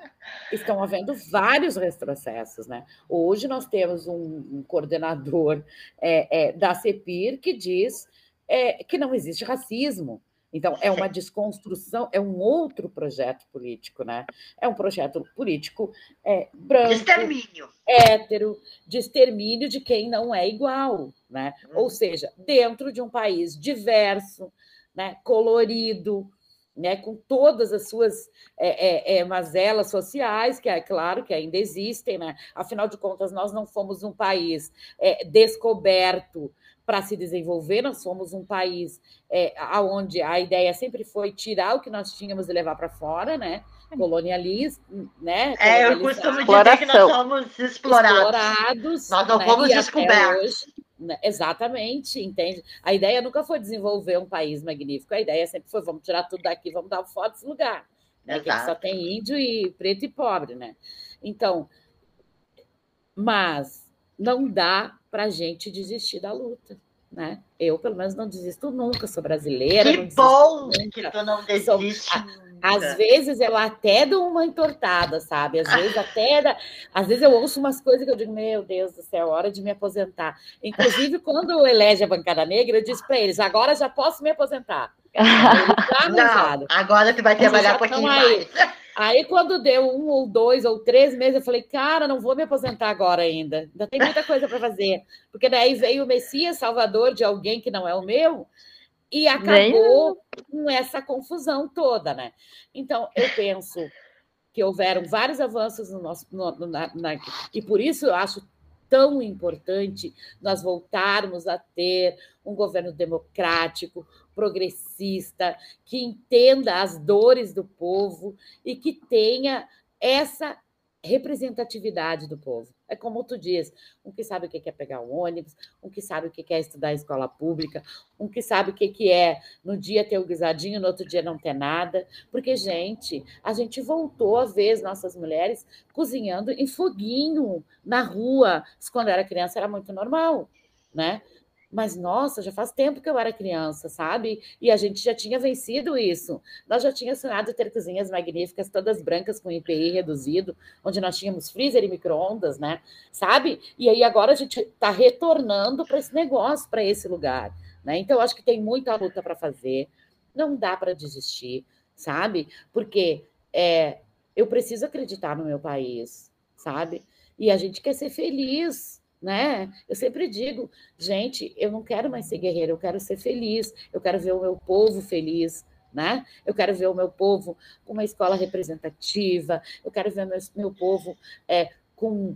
estão havendo vários retrocessos. Né? Hoje nós temos um, um coordenador é, é, da CEPIR que diz é, que não existe racismo. Então, é uma desconstrução, é um outro projeto político, né? É um projeto político é, branco. De extermínio. Hétero, de extermínio de quem não é igual, né? Hum. Ou seja, dentro de um país diverso, né, colorido, né, com todas as suas é, é, é, mazelas sociais, que é claro que ainda existem, né? afinal de contas, nós não fomos um país é, descoberto para se desenvolver, nós fomos um país é, onde a ideia sempre foi tirar o que nós tínhamos e levar para fora, né? Colonialismo, né? É, eu costumo dizer que nós somos explorados. explorados nós não né? fomos descobertos. Né, exatamente, entende? A ideia nunca foi desenvolver um país magnífico, a ideia sempre foi vamos tirar tudo daqui, vamos dar foto desse lugar. Né? Que só tem índio e preto e pobre, né? Então, mas não dá para a gente desistir da luta. Né? Eu, pelo menos, não desisto nunca, sou brasileira. Que bom que tu não desiste. Sou, às vezes eu até dou uma entortada, sabe? Às vezes <laughs> até da... às vezes eu ouço umas coisas que eu digo, meu Deus do céu, hora de me aposentar. Inclusive, <laughs> quando elege a bancada negra, eu disse para eles: agora já posso me aposentar. <laughs> Não, agora tu vai trabalhar um pouquinho mais. Aí, quando deu um ou dois ou três meses, eu falei, cara, não vou me aposentar agora ainda. Ainda tem muita coisa para fazer. Porque daí veio o Messias Salvador de alguém que não é o meu, e acabou com essa confusão toda, né? Então, eu penso que houveram vários avanços no nosso. No, na, na, e por isso eu acho tão importante nós voltarmos a ter um governo democrático, progressista, que entenda as dores do povo e que tenha essa representatividade do povo. É como tu diz, um que sabe o que é pegar um ônibus, um que sabe o que é estudar escola pública, um que sabe o que é no dia ter o guisadinho, no outro dia não ter nada. Porque, gente, a gente voltou a ver as nossas mulheres cozinhando em foguinho na rua. Quando era criança, era muito normal, né? Mas, nossa, já faz tempo que eu era criança, sabe? E a gente já tinha vencido isso. Nós já tínhamos sonhado ter cozinhas magníficas, todas brancas, com IPI reduzido, onde nós tínhamos freezer e micro-ondas, né? Sabe? E aí agora a gente está retornando para esse negócio, para esse lugar. Né? Então, eu acho que tem muita luta para fazer. Não dá para desistir, sabe? Porque é, eu preciso acreditar no meu país, sabe? E a gente quer ser feliz, né? Eu sempre digo, gente, eu não quero mais ser guerreira, eu quero ser feliz, eu quero ver o meu povo feliz, né? Eu quero ver o meu povo com uma escola representativa, eu quero ver o meu, meu povo é, com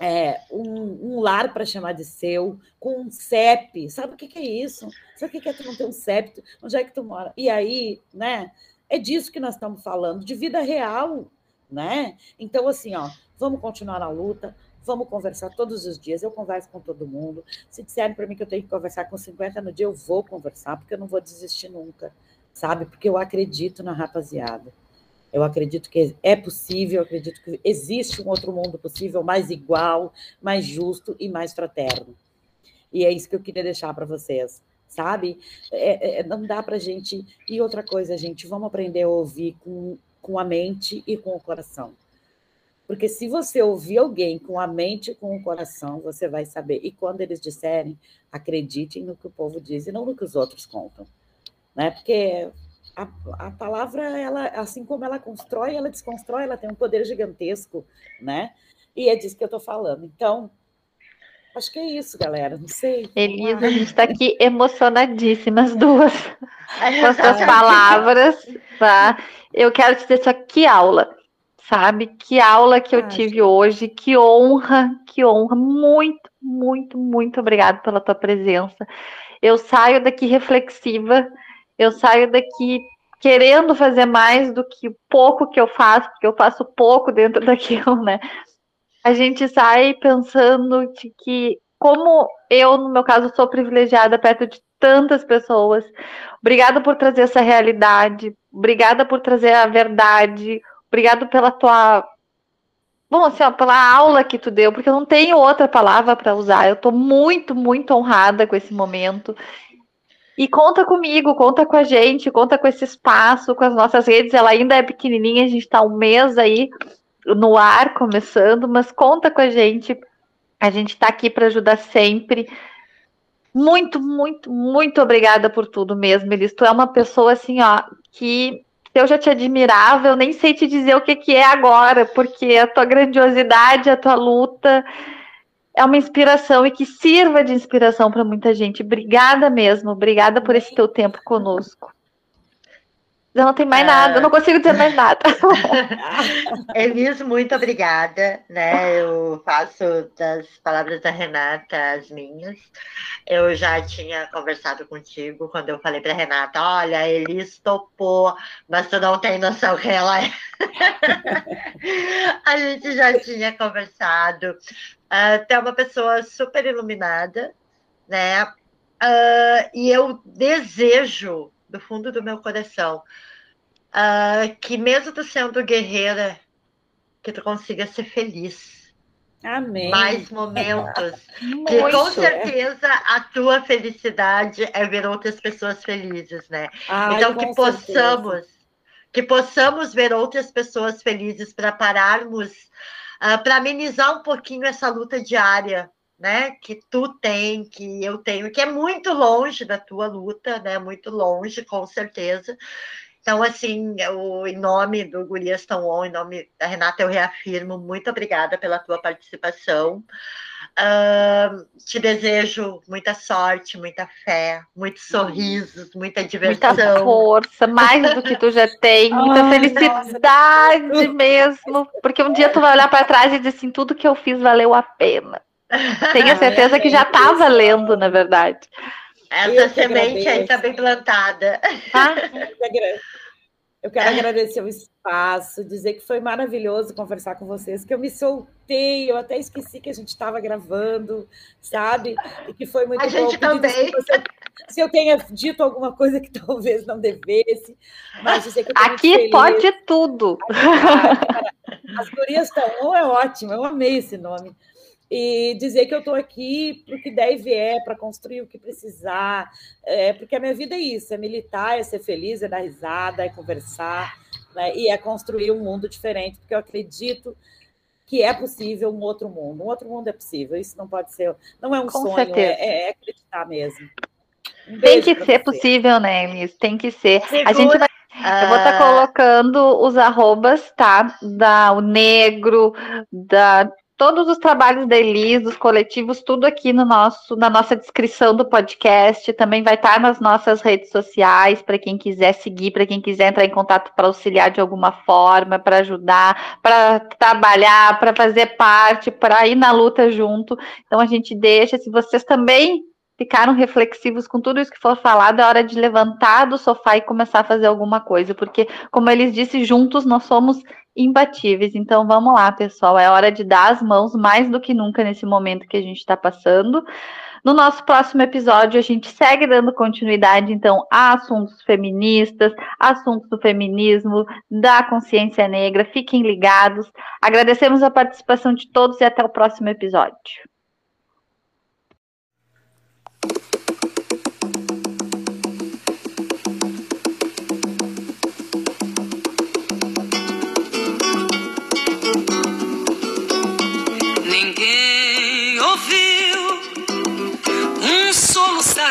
é, um, um, lar para chamar de seu, com um CEP. Sabe o que, que é isso? Sabe o que é tu não ter um CEP? Onde é que tu mora? E aí, né? É disso que nós estamos falando, de vida real, né? Então, assim, ó, vamos continuar a luta, Vamos conversar todos os dias. Eu converso com todo mundo. Se disserem para mim que eu tenho que conversar com 50 no dia, eu vou conversar, porque eu não vou desistir nunca, sabe? Porque eu acredito na rapaziada. Eu acredito que é possível, acredito que existe um outro mundo possível, mais igual, mais justo e mais fraterno. E é isso que eu queria deixar para vocês, sabe? É, é, não dá para gente. E outra coisa, gente, vamos aprender a ouvir com, com a mente e com o coração. Porque se você ouvir alguém com a mente e com o coração, você vai saber. E quando eles disserem, acreditem no que o povo diz e não no que os outros contam. Né? Porque a, a palavra, ela, assim como ela constrói, ela desconstrói, ela tem um poder gigantesco, né? E é disso que eu estou falando. Então, acho que é isso, galera. Não sei. Elisa, a gente está aqui emocionadíssimas duas <laughs> com as suas palavras, tá? Eu quero te dizer só que aula sabe? Que aula que eu ah, tive hoje, que honra, que honra. Muito, muito, muito obrigada pela tua presença. Eu saio daqui reflexiva, eu saio daqui querendo fazer mais do que pouco que eu faço, porque eu faço pouco dentro <laughs> daquilo, né? A gente sai pensando de que, como eu, no meu caso, sou privilegiada perto de tantas pessoas, obrigada por trazer essa realidade, obrigada por trazer a verdade, Obrigado pela tua. Bom, assim, ó, pela aula que tu deu, porque eu não tenho outra palavra para usar. Eu estou muito, muito honrada com esse momento. E conta comigo, conta com a gente, conta com esse espaço, com as nossas redes. Ela ainda é pequenininha, a gente está um mês aí no ar começando, mas conta com a gente. A gente está aqui para ajudar sempre. Muito, muito, muito obrigada por tudo mesmo, Elis. Tu é uma pessoa assim, ó, que eu já te admirava, eu nem sei te dizer o que, que é agora, porque a tua grandiosidade, a tua luta é uma inspiração e que sirva de inspiração para muita gente. Obrigada mesmo, obrigada por esse teu tempo conosco. Eu não tenho mais é... nada, eu não consigo dizer mais nada. <laughs> Elis, muito obrigada, né? Eu faço das palavras da Renata as minhas. Eu já tinha conversado contigo quando eu falei para Renata, olha, Elis topou, mas tu não tem noção que ela é. <laughs> A gente já tinha conversado. Uh, tu é uma pessoa super iluminada, né? Uh, e eu desejo do fundo do meu coração, uh, que mesmo tu sendo guerreira, que tu consiga ser feliz. Amém. Mais momentos. que com certeza a tua felicidade é ver outras pessoas felizes, né? Ai, então que possamos, certeza. que possamos ver outras pessoas felizes para pararmos, uh, para amenizar um pouquinho essa luta diária né, que tu tem, que eu tenho, que é muito longe da tua luta, né, muito longe, com certeza. Então, assim, o, em nome do Gurias Tão On, em nome da Renata, eu reafirmo, muito obrigada pela tua participação. Uh, te desejo muita sorte, muita fé, muitos sorrisos, muita diversão. Muita força, mais do que tu já tem, <laughs> muita Ai, felicidade nossa. mesmo. Porque um dia tu vai olhar para trás e dizer assim: tudo que eu fiz valeu a pena. Tenho <laughs> certeza que já está valendo, na verdade. Essa semente aí está bem plantada. <laughs> Tá? Eu quero agradecer o espaço, dizer que foi maravilhoso conversar com vocês, que eu me soltei, eu até esqueci que a gente estava gravando, sabe? E que foi muito a bom. A gente também. Se, se eu tenha dito alguma coisa que <laughs> talvez não devesse, mas dizer que eu Aqui pode tudo. As gurias estão, é ótimo, eu amei esse nome e dizer que eu estou aqui para o que der e vier, para construir o que precisar, é, porque a minha vida é isso, é militar, é ser feliz, é dar risada, é conversar, né, e é construir um mundo diferente, porque eu acredito que é possível um outro mundo, um outro mundo é possível, isso não pode ser, não é um Com sonho, é, é, acreditar mesmo. Um Tem que ser você. possível, né, Elis? Tem que ser. Segura. A gente vai eu vou estar tá colocando os arrobas, tá? Da o negro, da todos os trabalhos da Elis, dos coletivos, tudo aqui no nosso, na nossa descrição do podcast. Também vai estar nas nossas redes sociais para quem quiser seguir, para quem quiser entrar em contato para auxiliar de alguma forma, para ajudar, para trabalhar, para fazer parte, para ir na luta junto. Então a gente deixa. Se vocês também ficaram reflexivos com tudo isso que for falado, é hora de levantar do sofá e começar a fazer alguma coisa, porque, como eles disse, juntos nós somos imbatíveis. Então vamos lá, pessoal. É hora de dar as mãos mais do que nunca nesse momento que a gente está passando. No nosso próximo episódio, a gente segue dando continuidade, então, a assuntos feministas, assuntos do feminismo, da consciência negra. Fiquem ligados. Agradecemos a participação de todos e até o próximo episódio.